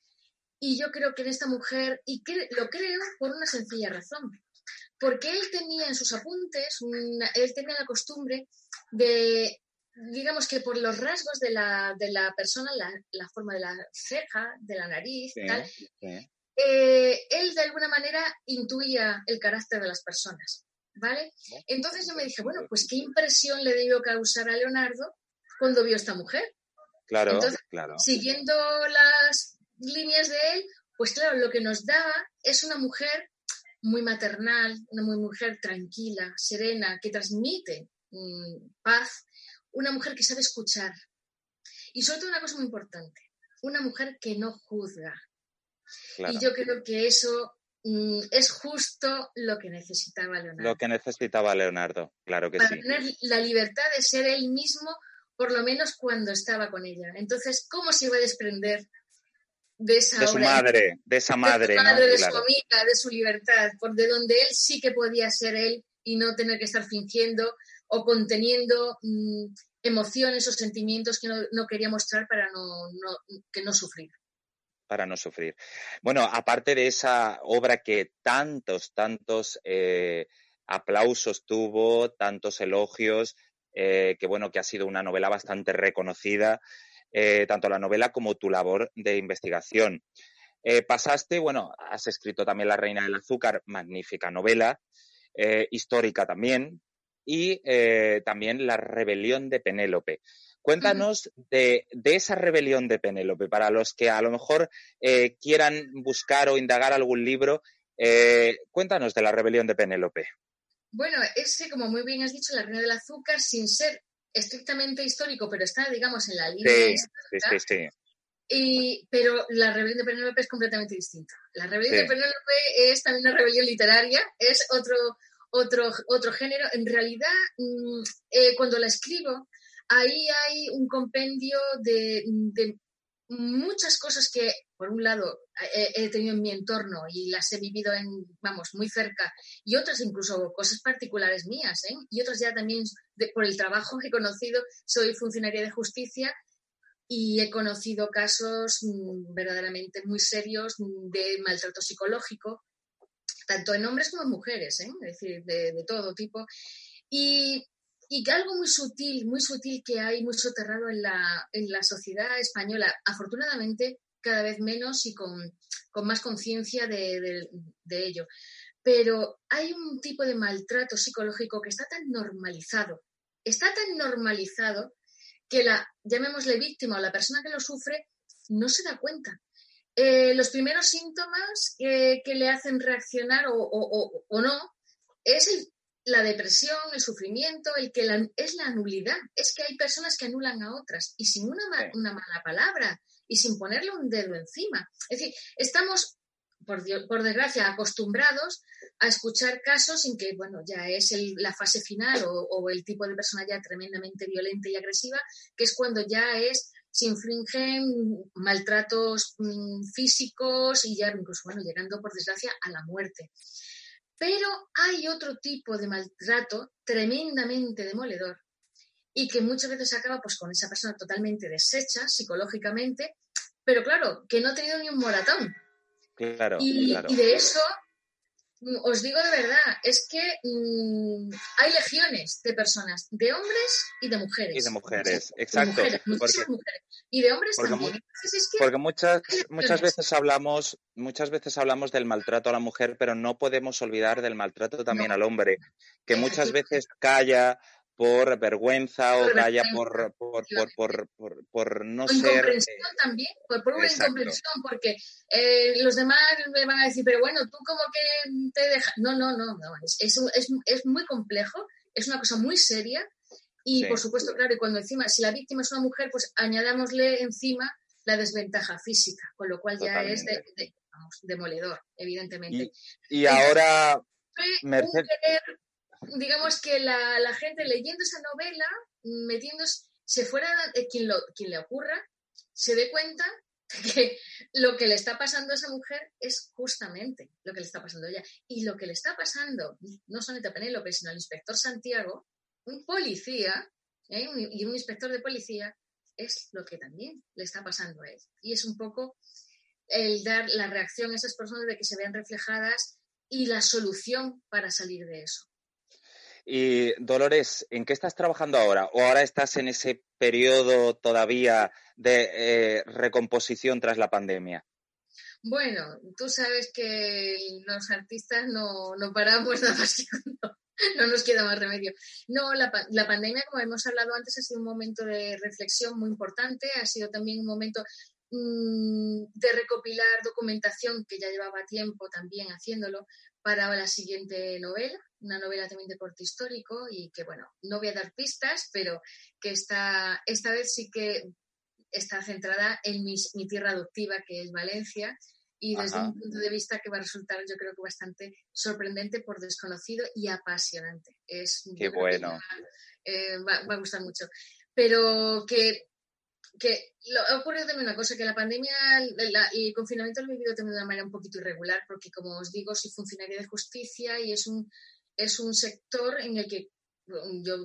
y yo creo que en esta mujer, y lo creo por una sencilla razón, porque él tenía en sus apuntes, él tenía la costumbre de, digamos que por los rasgos de la, de la persona, la, forma de la ceja, de la nariz, tal, eh, él de alguna manera intuía el carácter de las personas. ¿vale? Entonces yo me dije, bueno, pues qué impresión le debió causar a Leonardo cuando vio a esta mujer. Claro, claro. Siguiendo las líneas de él, pues claro, lo que nos daba es una mujer muy maternal, una muy mujer tranquila, serena, que transmite mm, paz, una mujer que sabe escuchar. Y sobre todo una cosa muy importante, una mujer que no juzga. Y yo creo que eso Mm, es justo lo que necesitaba Leonardo. Lo que necesitaba Leonardo, claro que sí. Para tener la libertad de ser él mismo, por lo menos cuando estaba con ella. Entonces, ¿cómo se iba a desprender de esa de su madre, de esa madre, de su, madre, de su amiga, de su libertad, por de donde él sí que podía ser él y no tener que estar fingiendo o conteniendo mm, emociones o sentimientos que no, quería mostrar para no, que no sufrir para no sufrir. Bueno, aparte de esa obra que tantos, tantos eh, aplausos tuvo, tantos elogios, eh, que bueno, que ha sido una novela bastante reconocida, eh, tanto la novela como tu labor de investigación. pasaste, bueno, has escrito también La Reina del Azúcar, magnífica novela, histórica también, y también La Rebelión de Penélope. Cuéntanos de, esa rebelión de Penélope, para los que a lo mejor eh, quieran buscar o indagar algún libro. Eh, cuéntanos de la rebelión de Penélope. Bueno, ese, como muy bien has dicho, la reina del azúcar, sin ser estrictamente histórico, pero está, digamos, en la línea. Sí, sí, sí, Y, pero la rebelión de Penélope es completamente distinta. La rebelión de Penélope es también una rebelión literaria, es otro, otro, otro género. En realidad, mm, eh, cuando la escribo, ahí hay un compendio de, muchas cosas que, por un lado, he, tenido en mi entorno y las he vivido en, vamos, muy cerca, y otras incluso cosas particulares mías, ¿eh? y otras ya también por el trabajo que he conocido, soy funcionaria de justicia y he conocido casos mm, verdaderamente muy serios de maltrato psicológico, tanto en hombres como en mujeres, ¿eh? es decir, de, de todo tipo. Y y algo muy sutil, muy sutil que hay, muy soterrado en la, sociedad española, afortunadamente cada vez menos y con, más conciencia de, ello. Pero hay un tipo de maltrato psicológico que está tan normalizado, está tan normalizado que la, llamémosle víctima o la persona que lo sufre, no se da cuenta. Eh, los primeros síntomas que, le hacen reaccionar o, o no es el la depresión, el sufrimiento, el que es la nulidad. Es que hay personas que anulan a otras y sin una, una mala palabra y sin ponerle un dedo encima. Es decir, estamos, por, por desgracia, acostumbrados a escuchar casos en que, bueno, ya es la fase final o, el tipo de persona ya tremendamente violenta y agresiva, que es cuando ya es se infringen maltratos mm, físicos y ya incluso, bueno, llegando por desgracia a la muerte. Pero hay otro tipo de maltrato tremendamente demoledor y que muchas veces acaba pues, con esa persona totalmente deshecha psicológicamente, pero claro, que no ha tenido ni un moratón. Claro, y, de eso os digo de verdad, es que mm, hay legiones de personas, de hombres y de mujeres. Y de mujeres, exacto. Y de hombres también. porque muchas, muchas veces hablamos, muchas veces hablamos del maltrato a la mujer, pero no podemos olvidar del maltrato también al hombre, que muchas veces calla, por vergüenza o calla por, por, por, por, por, no ser... Incomprensión también, por, una incomprensión, porque eh, los demás me van a decir, pero bueno, tú como que te dejas... No, no, no, no es, es, es, muy complejo, es una cosa muy seria y por supuesto, claro, y cuando encima, si la víctima es una mujer, pues añadámosle encima la desventaja física, con lo cual ya es demoledor, evidentemente. Y, ahora... Merced digamos que la, la, gente leyendo esa novela, metiéndose, se fuera, eh, quien, lo, quien le ocurra, se dé cuenta [laughs] que lo que le está pasando a esa mujer es justamente lo que le está pasando a ella. Y lo que le está pasando, no solamente a Penélope, sino al inspector Santiago, un policía ¿eh? y un inspector de policía, es lo que también le está pasando a él. Y es un poco el dar la reacción a esas personas de que se vean reflejadas y la solución para salir de eso. Y Dolores, ¿en qué estás trabajando ahora? ¿O ahora estás en ese periodo todavía de eh, recomposición tras la pandemia? Bueno, tú sabes que los artistas no, paramos [laughs] nada más no, nos queda más remedio. No, la, la, pandemia, como hemos hablado antes, ha sido un momento de reflexión muy importante, ha sido también un momento mm, de recopilar documentación que ya llevaba tiempo también haciéndolo para la siguiente novela, una novela también de corte histórico y que, bueno, no voy a dar pistas, pero que está, esta vez sí que está centrada en mi, tierra adoptiva, que es Valencia, y desde un punto de vista que va a resultar, yo creo que bastante sorprendente por desconocido y apasionante. Es, Qué bueno. Eh, va, va, a gustar mucho. Pero que que lo, ha ocurrido también una cosa, que la pandemia y el confinamiento lo he vivido también de una manera un poquito irregular, porque como os digo, soy funcionaria de justicia y es un, es un sector en el que yo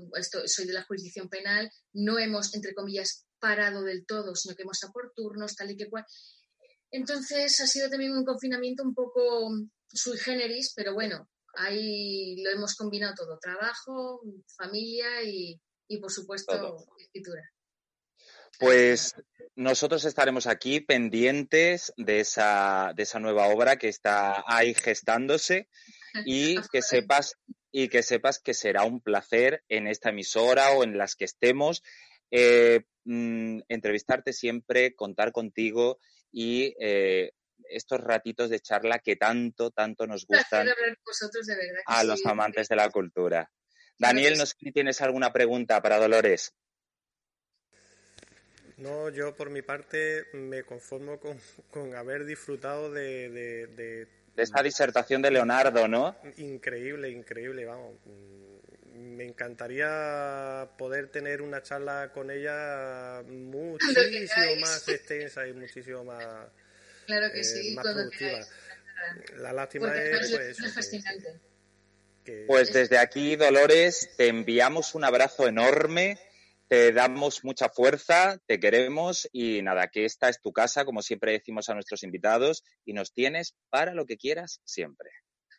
soy de la jurisdicción penal, no hemos, entre comillas, parado del todo, sino que hemos a por turnos, tal y que cual. Entonces ha sido también un confinamiento un poco sui generis, pero bueno, ahí lo hemos combinado todo, trabajo, familia y, y por supuesto, escritura. Pues nosotros estaremos aquí pendientes de esa, de esa nueva obra que está ahí gestándose y [laughs] que sepas y que sepas que será un placer en esta emisora o en las que estemos eh, mm, entrevistarte siempre, contar contigo y eh, estos ratitos de charla que tanto, tanto nos gustan a los amantes de la cultura. Daniel, no sé si tienes alguna pregunta para Dolores. No, yo por mi parte me conformo con, haber disfrutado de, de, de, esa disertación de Leonardo, ¿no? Increíble, increíble, vamos. Me encantaría poder tener una charla con ella muchísimo más extensa y muchísimo más, claro que sí, eh, productiva. La lástima es, pues, es fascinante. Pues desde aquí, Dolores, te enviamos un abrazo enorme te damos mucha fuerza, te queremos y nada, que esta es tu casa, como siempre decimos a nuestros invitados, y nos tienes para lo que quieras siempre.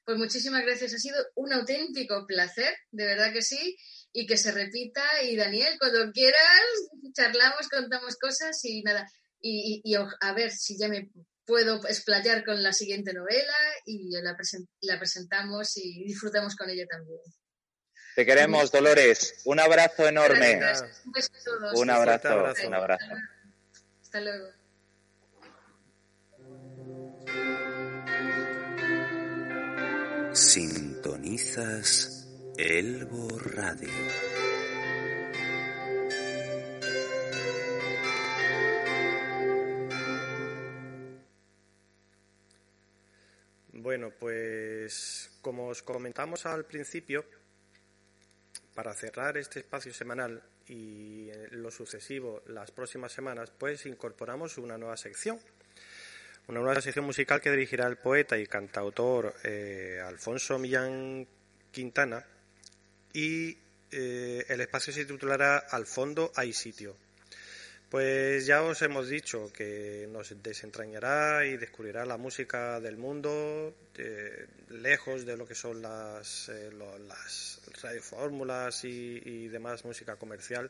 Pues muchísimas gracias, ha sido un auténtico placer, de verdad que sí, y que se repita. Y Daniel, cuando quieras, charlamos, contamos cosas y nada, y, a ver si ya me puedo explayar con la siguiente novela y la, la presentamos y disfrutamos con ella también. Te queremos, Dolores. Un abrazo enorme. Un abrazo, un abrazo. Hasta luego. Sintonizas Elbo Radio. Bueno, pues como os comentamos al principio, para cerrar este espacio semanal y lo sucesivo las próximas semanas, pues incorporamos una nueva sección. Una nueva sección musical que dirigirá el poeta y cantautor eh, Alfonso Millán Quintana y eh, el espacio se titulará Al fondo hay sitio. Pues ya os hemos dicho que nos desentrañará y descubrirá la música del mundo, lejos de lo que son las, eh, las radiofórmulas y, y demás música comercial.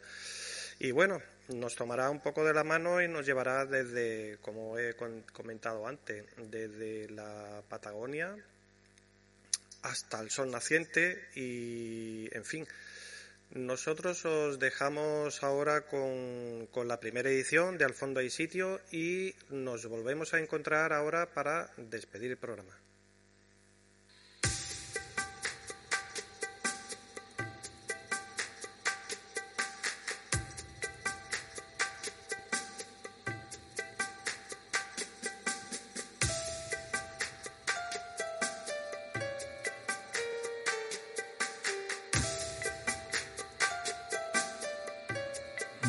Y bueno, nos tomará un poco de la mano y nos llevará desde, como he comentado antes, desde la Patagonia hasta el sol naciente y, en fin, nosotros os dejamos ahora con, con, la primera edición de Al fondo hay sitio y nos volvemos a encontrar ahora para despedir el programa.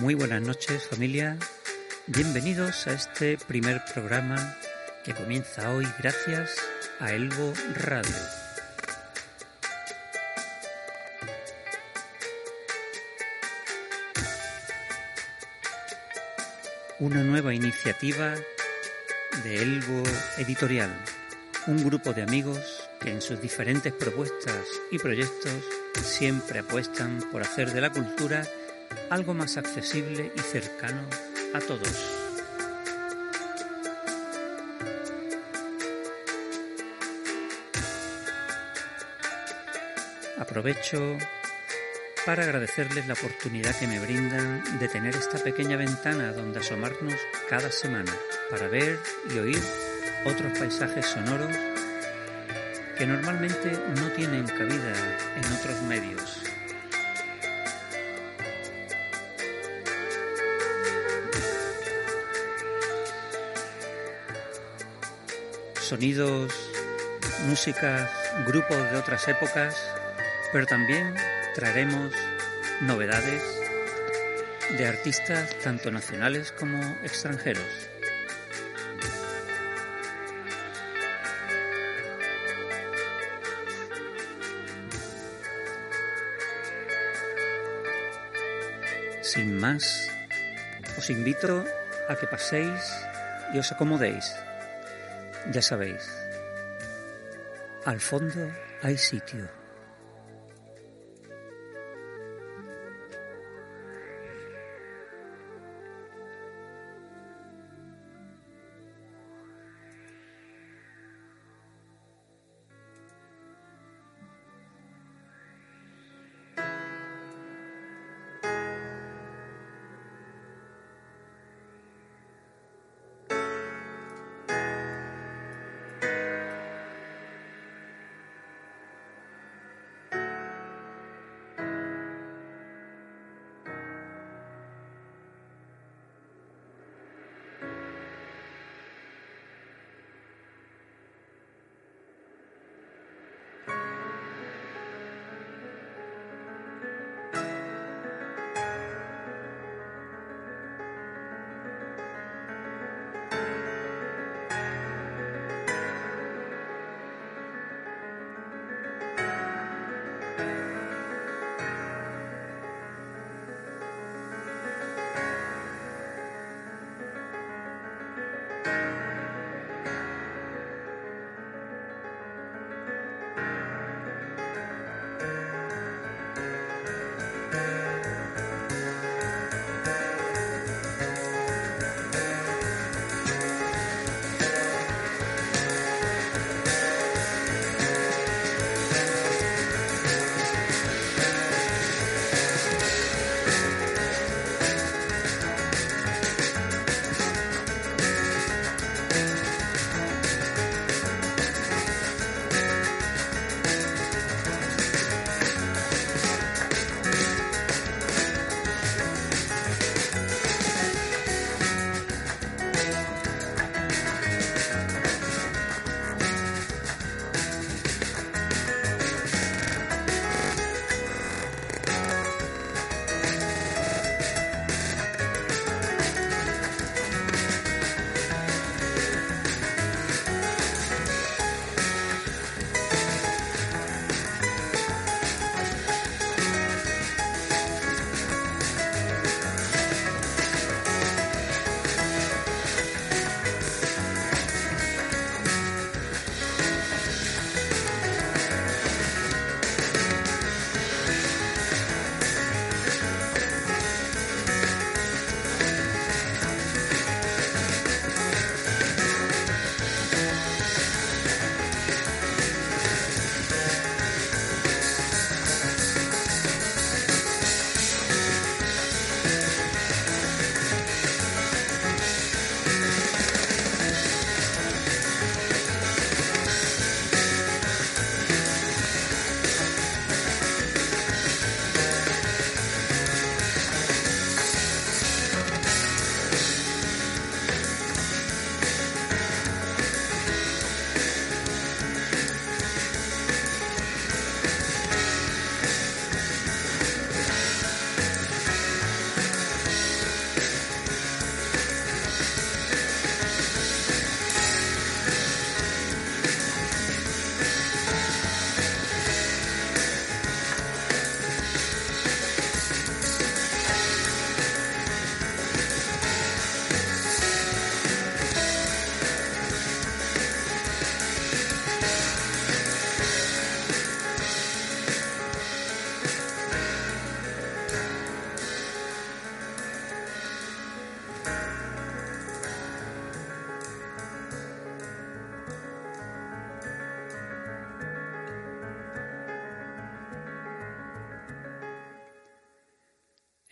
Muy buenas noches familia, bienvenidos a este primer programa que comienza hoy gracias a Elbo Radio. Una nueva iniciativa de Elbo Editorial, un grupo de amigos que en sus diferentes propuestas y proyectos siempre apuestan por hacer de la cultura algo más accesible y cercano a todos. Aprovecho para agradecerles la oportunidad que me brindan de tener esta pequeña ventana donde asomarnos cada semana para ver y oír otros paisajes sonoros que normalmente no tienen cabida en otros medios. Sonidos, música, grupos de otras épocas, pero también traeremos novedades de artistas tanto nacionales como extranjeros. Sin más, os invito a que paséis y os acomodéis. Ya sabéis, al fondo hay sitio.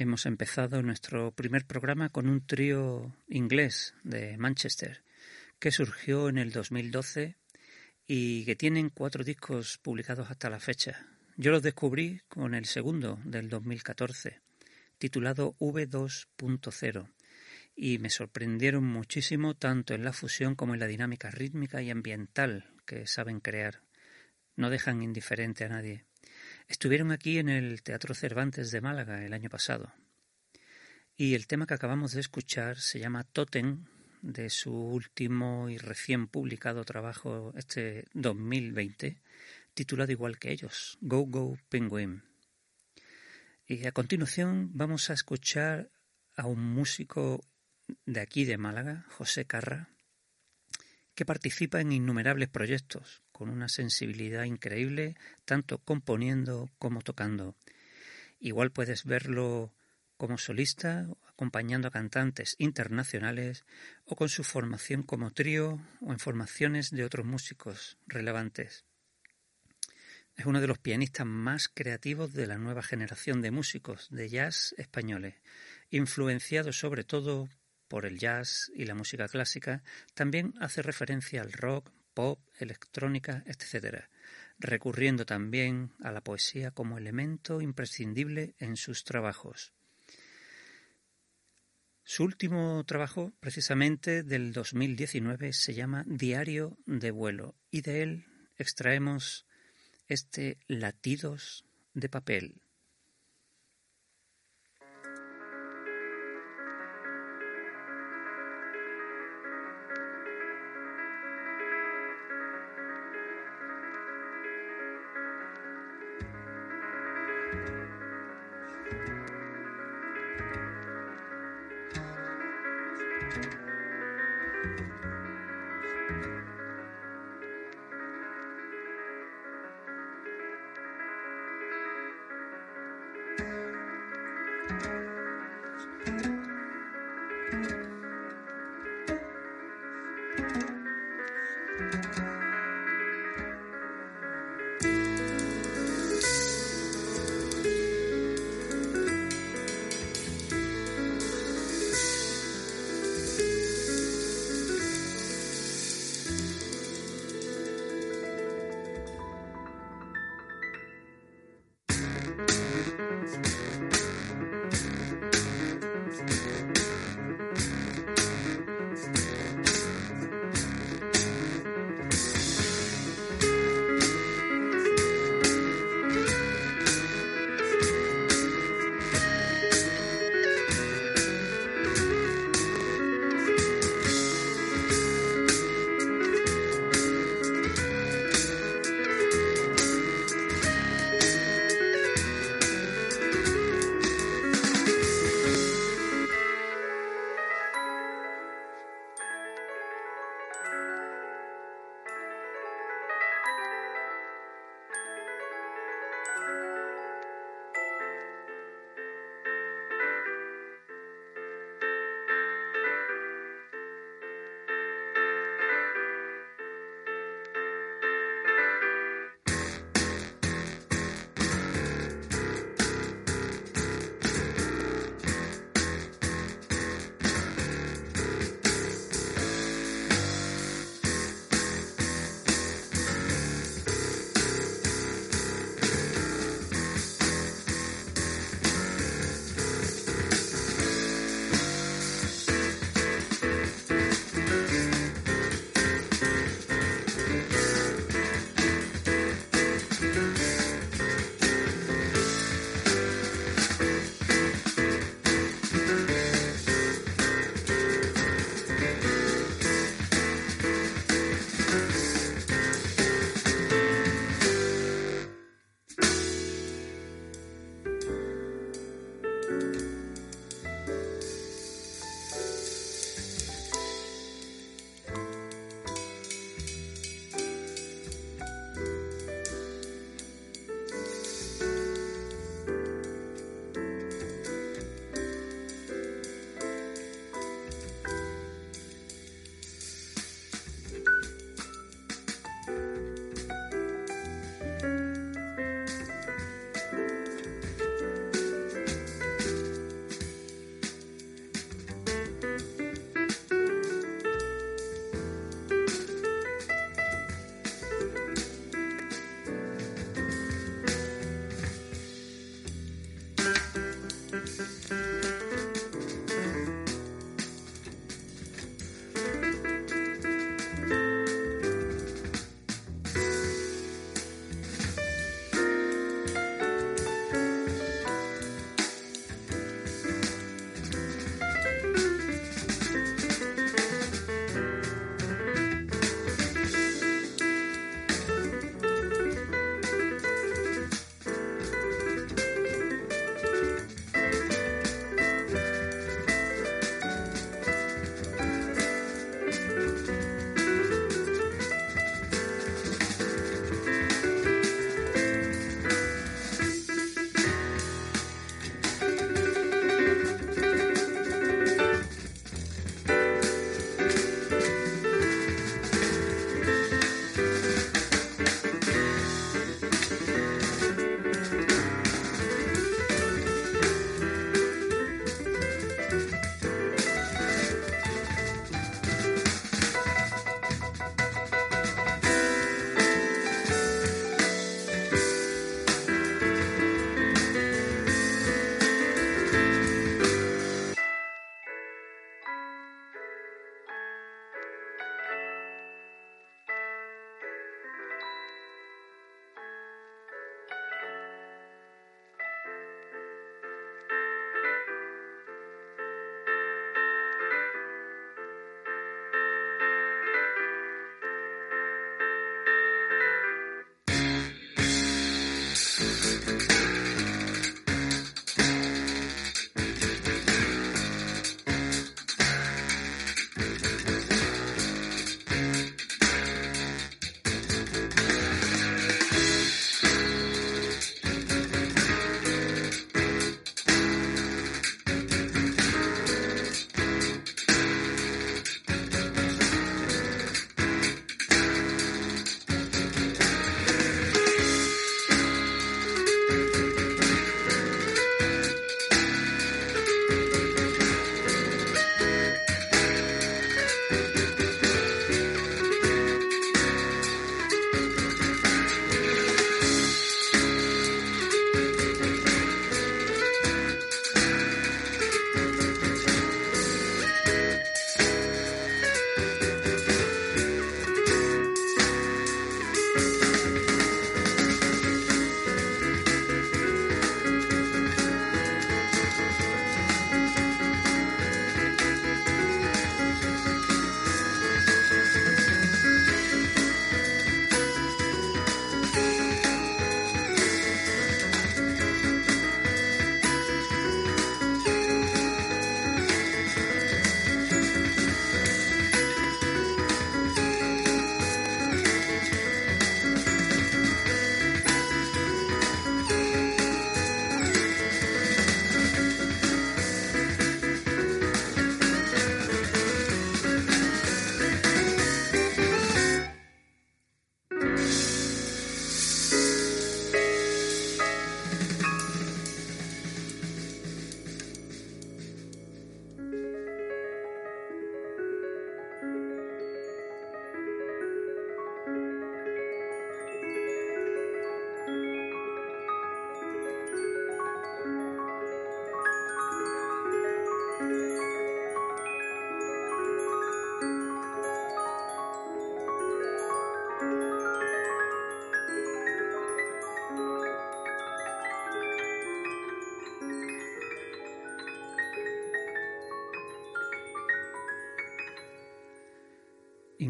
Hemos empezado nuestro primer programa con un trío inglés de Manchester que surgió en el 2012 y que tienen cuatro discos publicados hasta la fecha. Yo los descubrí con el segundo del 2014, titulado V2.0, y me sorprendieron muchísimo tanto en la fusión como en la dinámica rítmica y ambiental que saben crear. No dejan indiferente a nadie. Estuvieron aquí en el Teatro Cervantes de Málaga el año pasado. Y el tema que acabamos de escuchar se llama Totem, de su último y recién publicado trabajo, este 2020, titulado igual que ellos, Go Go Penguin. Y a continuación vamos a escuchar a un músico de aquí de Málaga, José Carra, que participa en innumerables proyectos, con una sensibilidad increíble, tanto componiendo como tocando. Igual puedes verlo como solista, acompañando a cantantes internacionales o con su formación como trío o en formaciones de otros músicos relevantes. Es uno de los pianistas más creativos de la nueva generación de músicos de jazz españoles, influenciado sobre todo por el jazz y la música clásica, también hace referencia al rock, pop, electrónica, etc., recurriendo también a la poesía como elemento imprescindible en sus trabajos. Su último trabajo, precisamente del 2019, se llama Diario de vuelo y de él extraemos este Latidos de papel.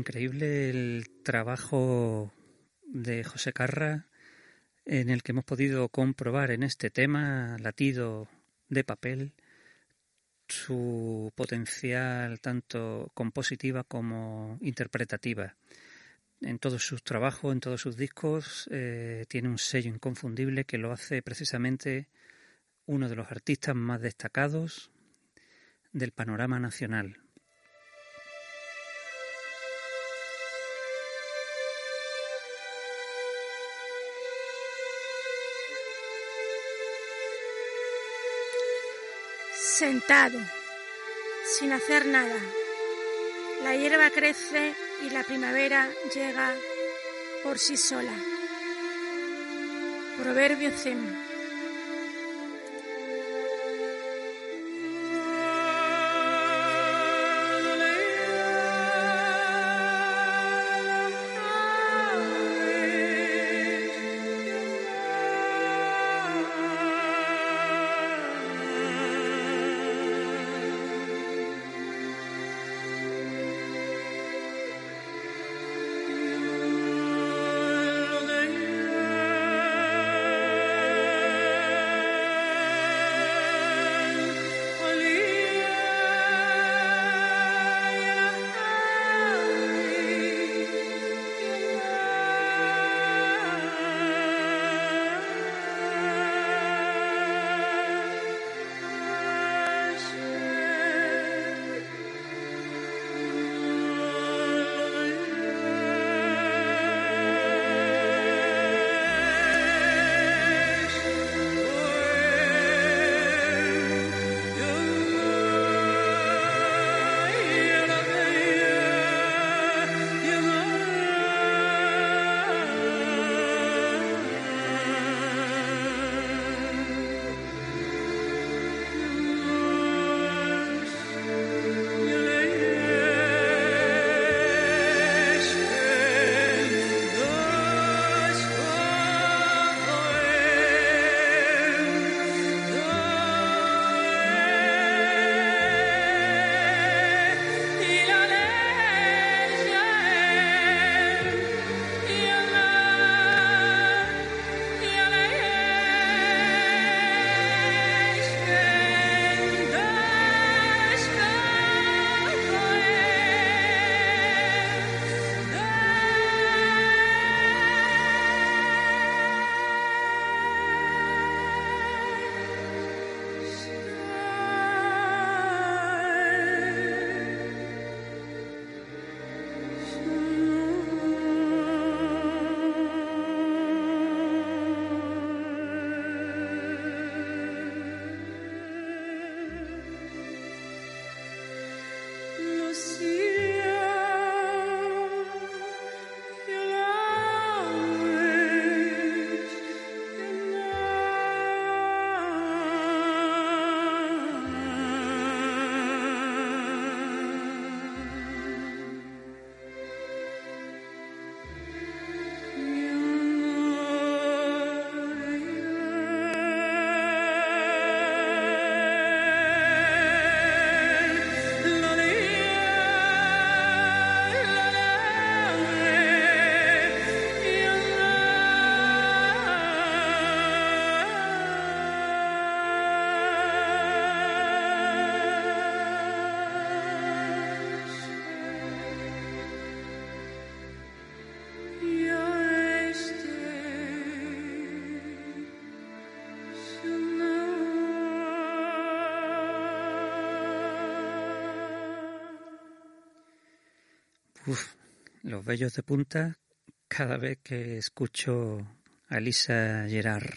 Increíble el trabajo de José Carra en el que hemos podido comprobar en este tema latido de papel su potencial tanto compositiva como interpretativa. En todos sus trabajos, en todos sus discos, eh, tiene un sello inconfundible que lo hace precisamente uno de los artistas más destacados del panorama nacional. Sentado, sin hacer nada. La hierba crece y la primavera llega por sí sola. Proverbio Zen. Los vellos de punta cada vez que escucho a Lisa Gerard,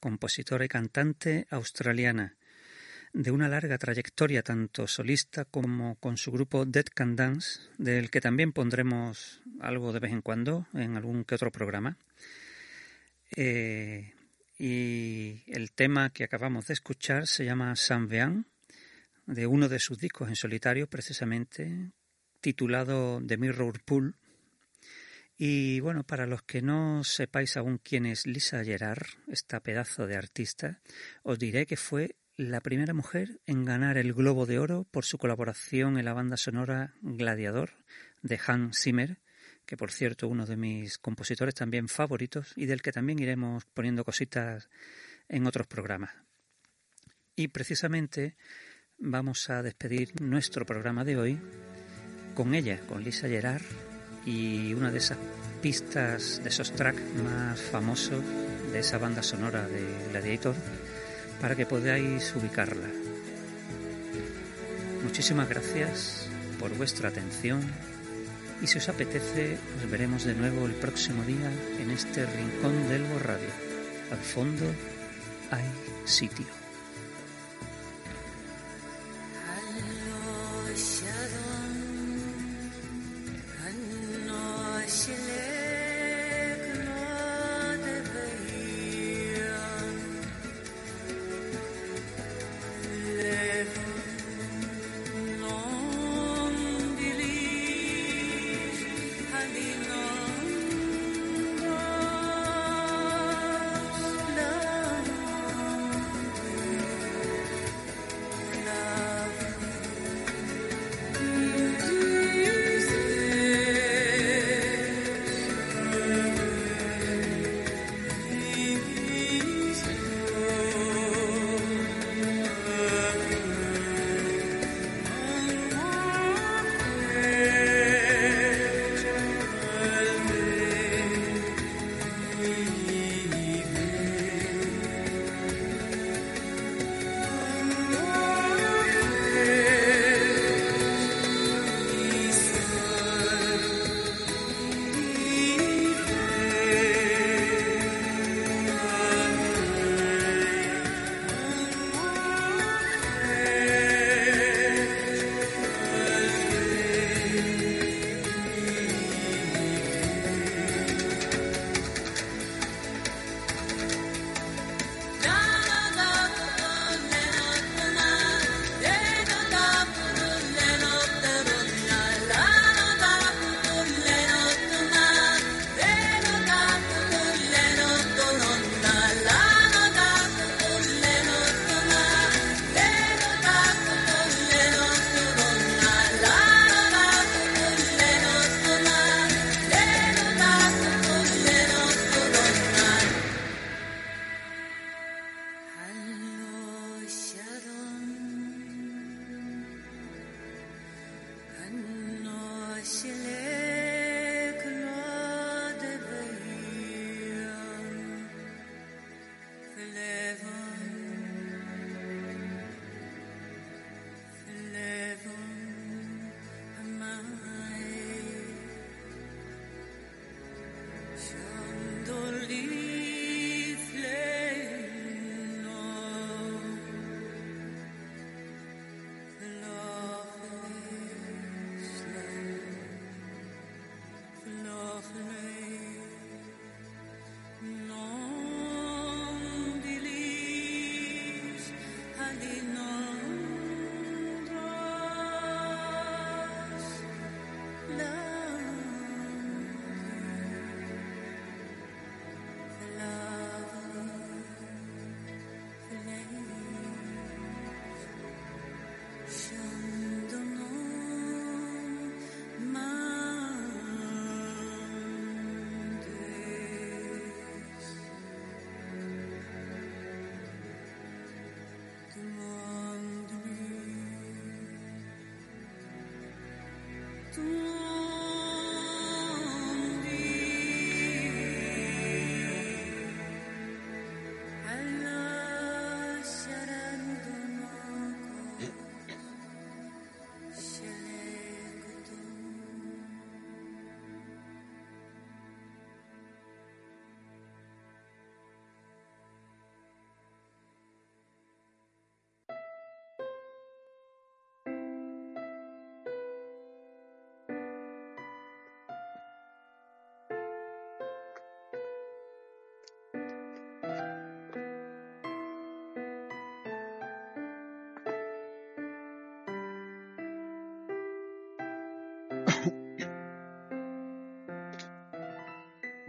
compositora y cantante australiana, de una larga trayectoria tanto solista como con su grupo Dead Can Dance, del que también pondremos algo de vez en cuando en algún que otro programa. Eh, y el tema que acabamos de escuchar se llama San Vean, de uno de sus discos en solitario, precisamente, titulado The Mirror Pool. Y bueno, para los que no sepáis aún quién es Lisa Gerard, esta pedazo de artista, os diré que fue la primera mujer en ganar el Globo de Oro por su colaboración en la banda sonora Gladiador de Hans Zimmer, que por cierto uno de mis compositores también favoritos y del que también iremos poniendo cositas en otros programas. Y precisamente vamos a despedir nuestro programa de hoy con ella, con Lisa Gerard y una de esas pistas, de esos tracks más famosos de esa banda sonora de Gladiator, para que podáis ubicarla. Muchísimas gracias por vuestra atención y si os apetece nos veremos de nuevo el próximo día en este rincón del Radio. Al fondo hay sitio.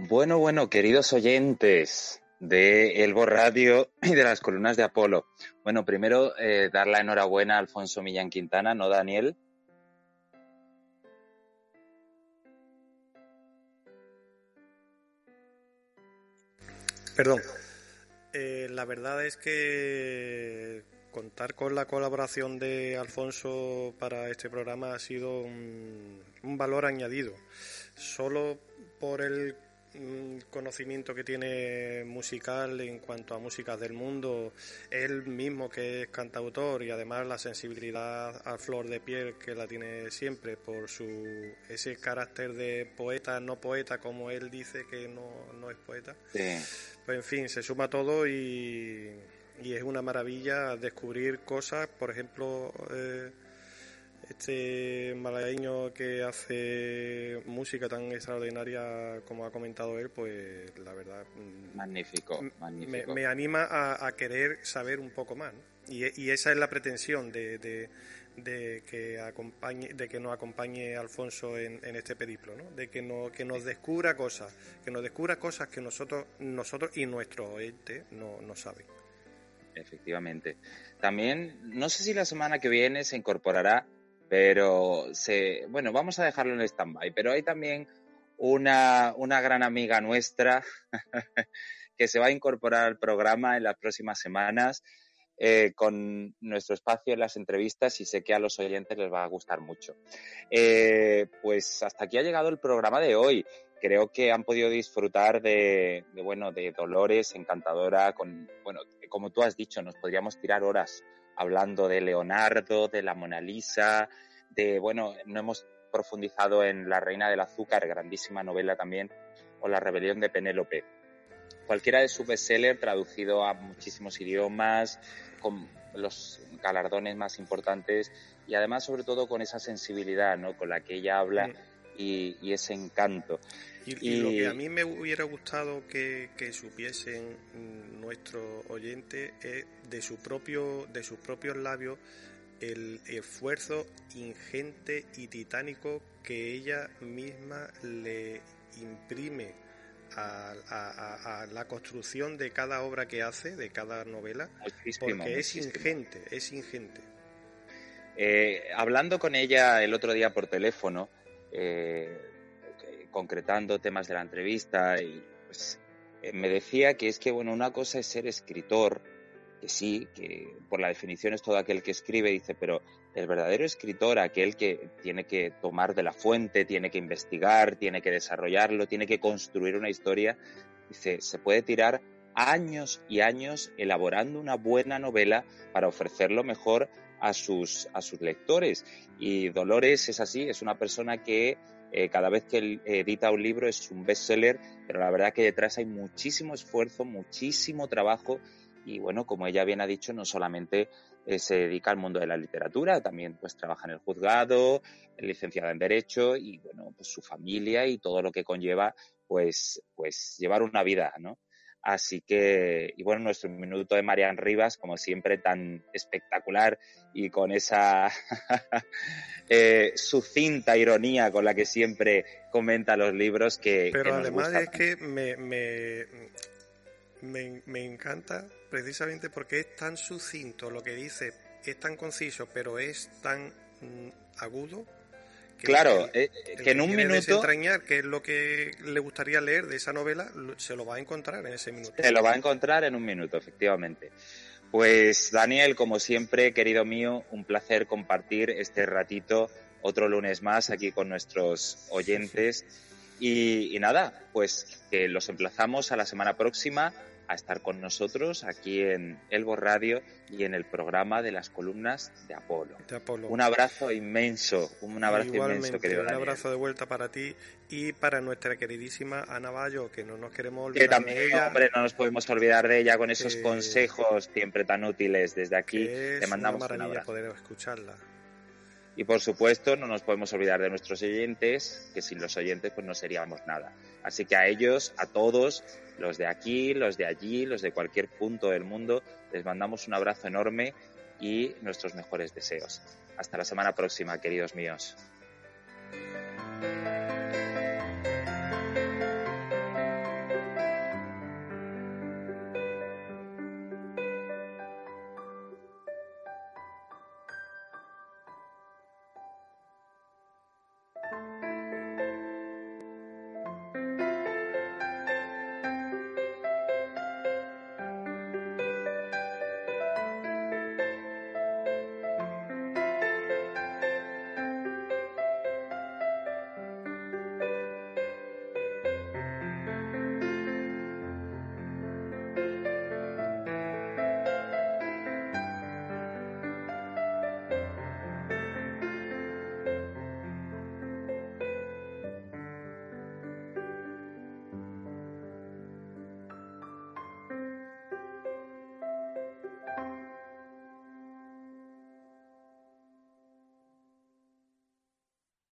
Bueno, bueno, queridos oyentes de Elbo Radio [clears throat] y de las columnas de Apolo. Bueno, primero eh, dar la enhorabuena a Alfonso Millán Quintana, ¿no, Daniel? Perdón. Eh, la verdad es que contar con la colaboración de Alfonso para este programa ha sido un valor añadido. Solo por el conocimiento que tiene musical en cuanto a músicas del mundo, él mismo que es cantautor y además la sensibilidad a flor de piel que la tiene siempre por su ese carácter de poeta, no poeta, como él dice que no, no es poeta. Pues en fin, se suma todo y, y es una maravilla descubrir cosas, por ejemplo, eh, este malagueño que hace música tan extraordinaria como ha comentado él, pues la verdad... Mm, magnífico, magnífico. Me, anima a, querer saber un poco más. Y, esa es la pretensión de, de, que acompañe, de que nos acompañe Alfonso en, este periplo, ¿no? de que, no, que nos descubra cosas, que nos descubra cosas que nosotros, nosotros y nuestro ente no, no saben. Efectivamente. También, no sé si la semana que viene se incorporará pero se, bueno, vamos a dejarlo en stand-by. Pero hay también una, una gran amiga nuestra [laughs] que se va a incorporar al programa en las próximas semanas eh, con nuestro espacio en las entrevistas y sé que a los oyentes les va a gustar mucho. Eh, pues hasta aquí ha llegado el programa de hoy. Creo que han podido disfrutar de, de, bueno, de Dolores, encantadora, con, bueno, como tú has dicho, nos podríamos tirar horas hablando de Leonardo, de la Mona Lisa, de, bueno, no hemos profundizado en La Reina del Azúcar, grandísima novela también, o La Rebelión de Penélope. Cualquiera de sus bestsellers traducido a muchísimos idiomas, con los galardones más importantes y además sobre todo con esa sensibilidad ¿no? con la que ella habla y, ese encanto. Y, lo que a mí me hubiera gustado que, supiesen nuestros oyentes es de, su propio, de sus propios labios el esfuerzo ingente y titánico que ella misma le imprime a, la construcción de cada obra que hace, de cada novela, porque es ingente, es ingente. Eh, hablando con ella el otro día por teléfono, eh, concretando temas de la entrevista y pues, eh, me decía que es que bueno una cosa es ser escritor que sí que por la definición es todo aquel que escribe dice pero el verdadero escritor aquel que tiene que tomar de la fuente tiene que investigar tiene que desarrollarlo tiene que construir una historia dice se puede tirar años y años elaborando una buena novela para ofrecerlo mejor a sus, a sus lectores. Y Dolores es así, es una persona que eh, cada vez que edita un libro es un bestseller, pero la verdad que detrás hay muchísimo esfuerzo, muchísimo trabajo y bueno, como ella bien ha dicho, no solamente eh, se dedica al mundo de la literatura, también pues trabaja en el juzgado, licenciada en Derecho y bueno, pues su familia y todo lo que conlleva pues, pues llevar una vida, ¿no? Así que, y bueno, nuestro minuto de Marian Rivas, como siempre, tan espectacular y con esa [laughs] eh, sucinta ironía con la que siempre comenta los libros que... Pero además es que me, me, encanta precisamente porque es tan sucinto lo que dice, es tan conciso, pero es tan mm, agudo claro, eh, que en un minuto... Desentrañar qué es lo que le gustaría leer de esa novela, se lo va a encontrar en ese minuto. Se lo va a encontrar en un minuto, efectivamente. Pues Daniel, como siempre, querido mío, un placer compartir este ratito, otro lunes más aquí con nuestros oyentes. Y, y nada, pues que los emplazamos a la semana próxima a estar con nosotros aquí en Elbo Radio y en el programa de las columnas de Apolo. Un abrazo inmenso, un abrazo inmenso, querido Un abrazo de vuelta para ti y para nuestra queridísima Ana Bayo, que no nos queremos olvidar de ella. hombre, no nos podemos olvidar de ella con esos consejos siempre tan útiles desde aquí. Te mandamos una maravilla poder escucharla. Y por supuesto, no nos podemos olvidar de nuestros oyentes, que sin los oyentes pues no seríamos nada. Así que a ellos, a todos, los de aquí, los de allí, los de cualquier punto del mundo, les mandamos un abrazo enorme y nuestros mejores deseos. Hasta la semana próxima, queridos míos.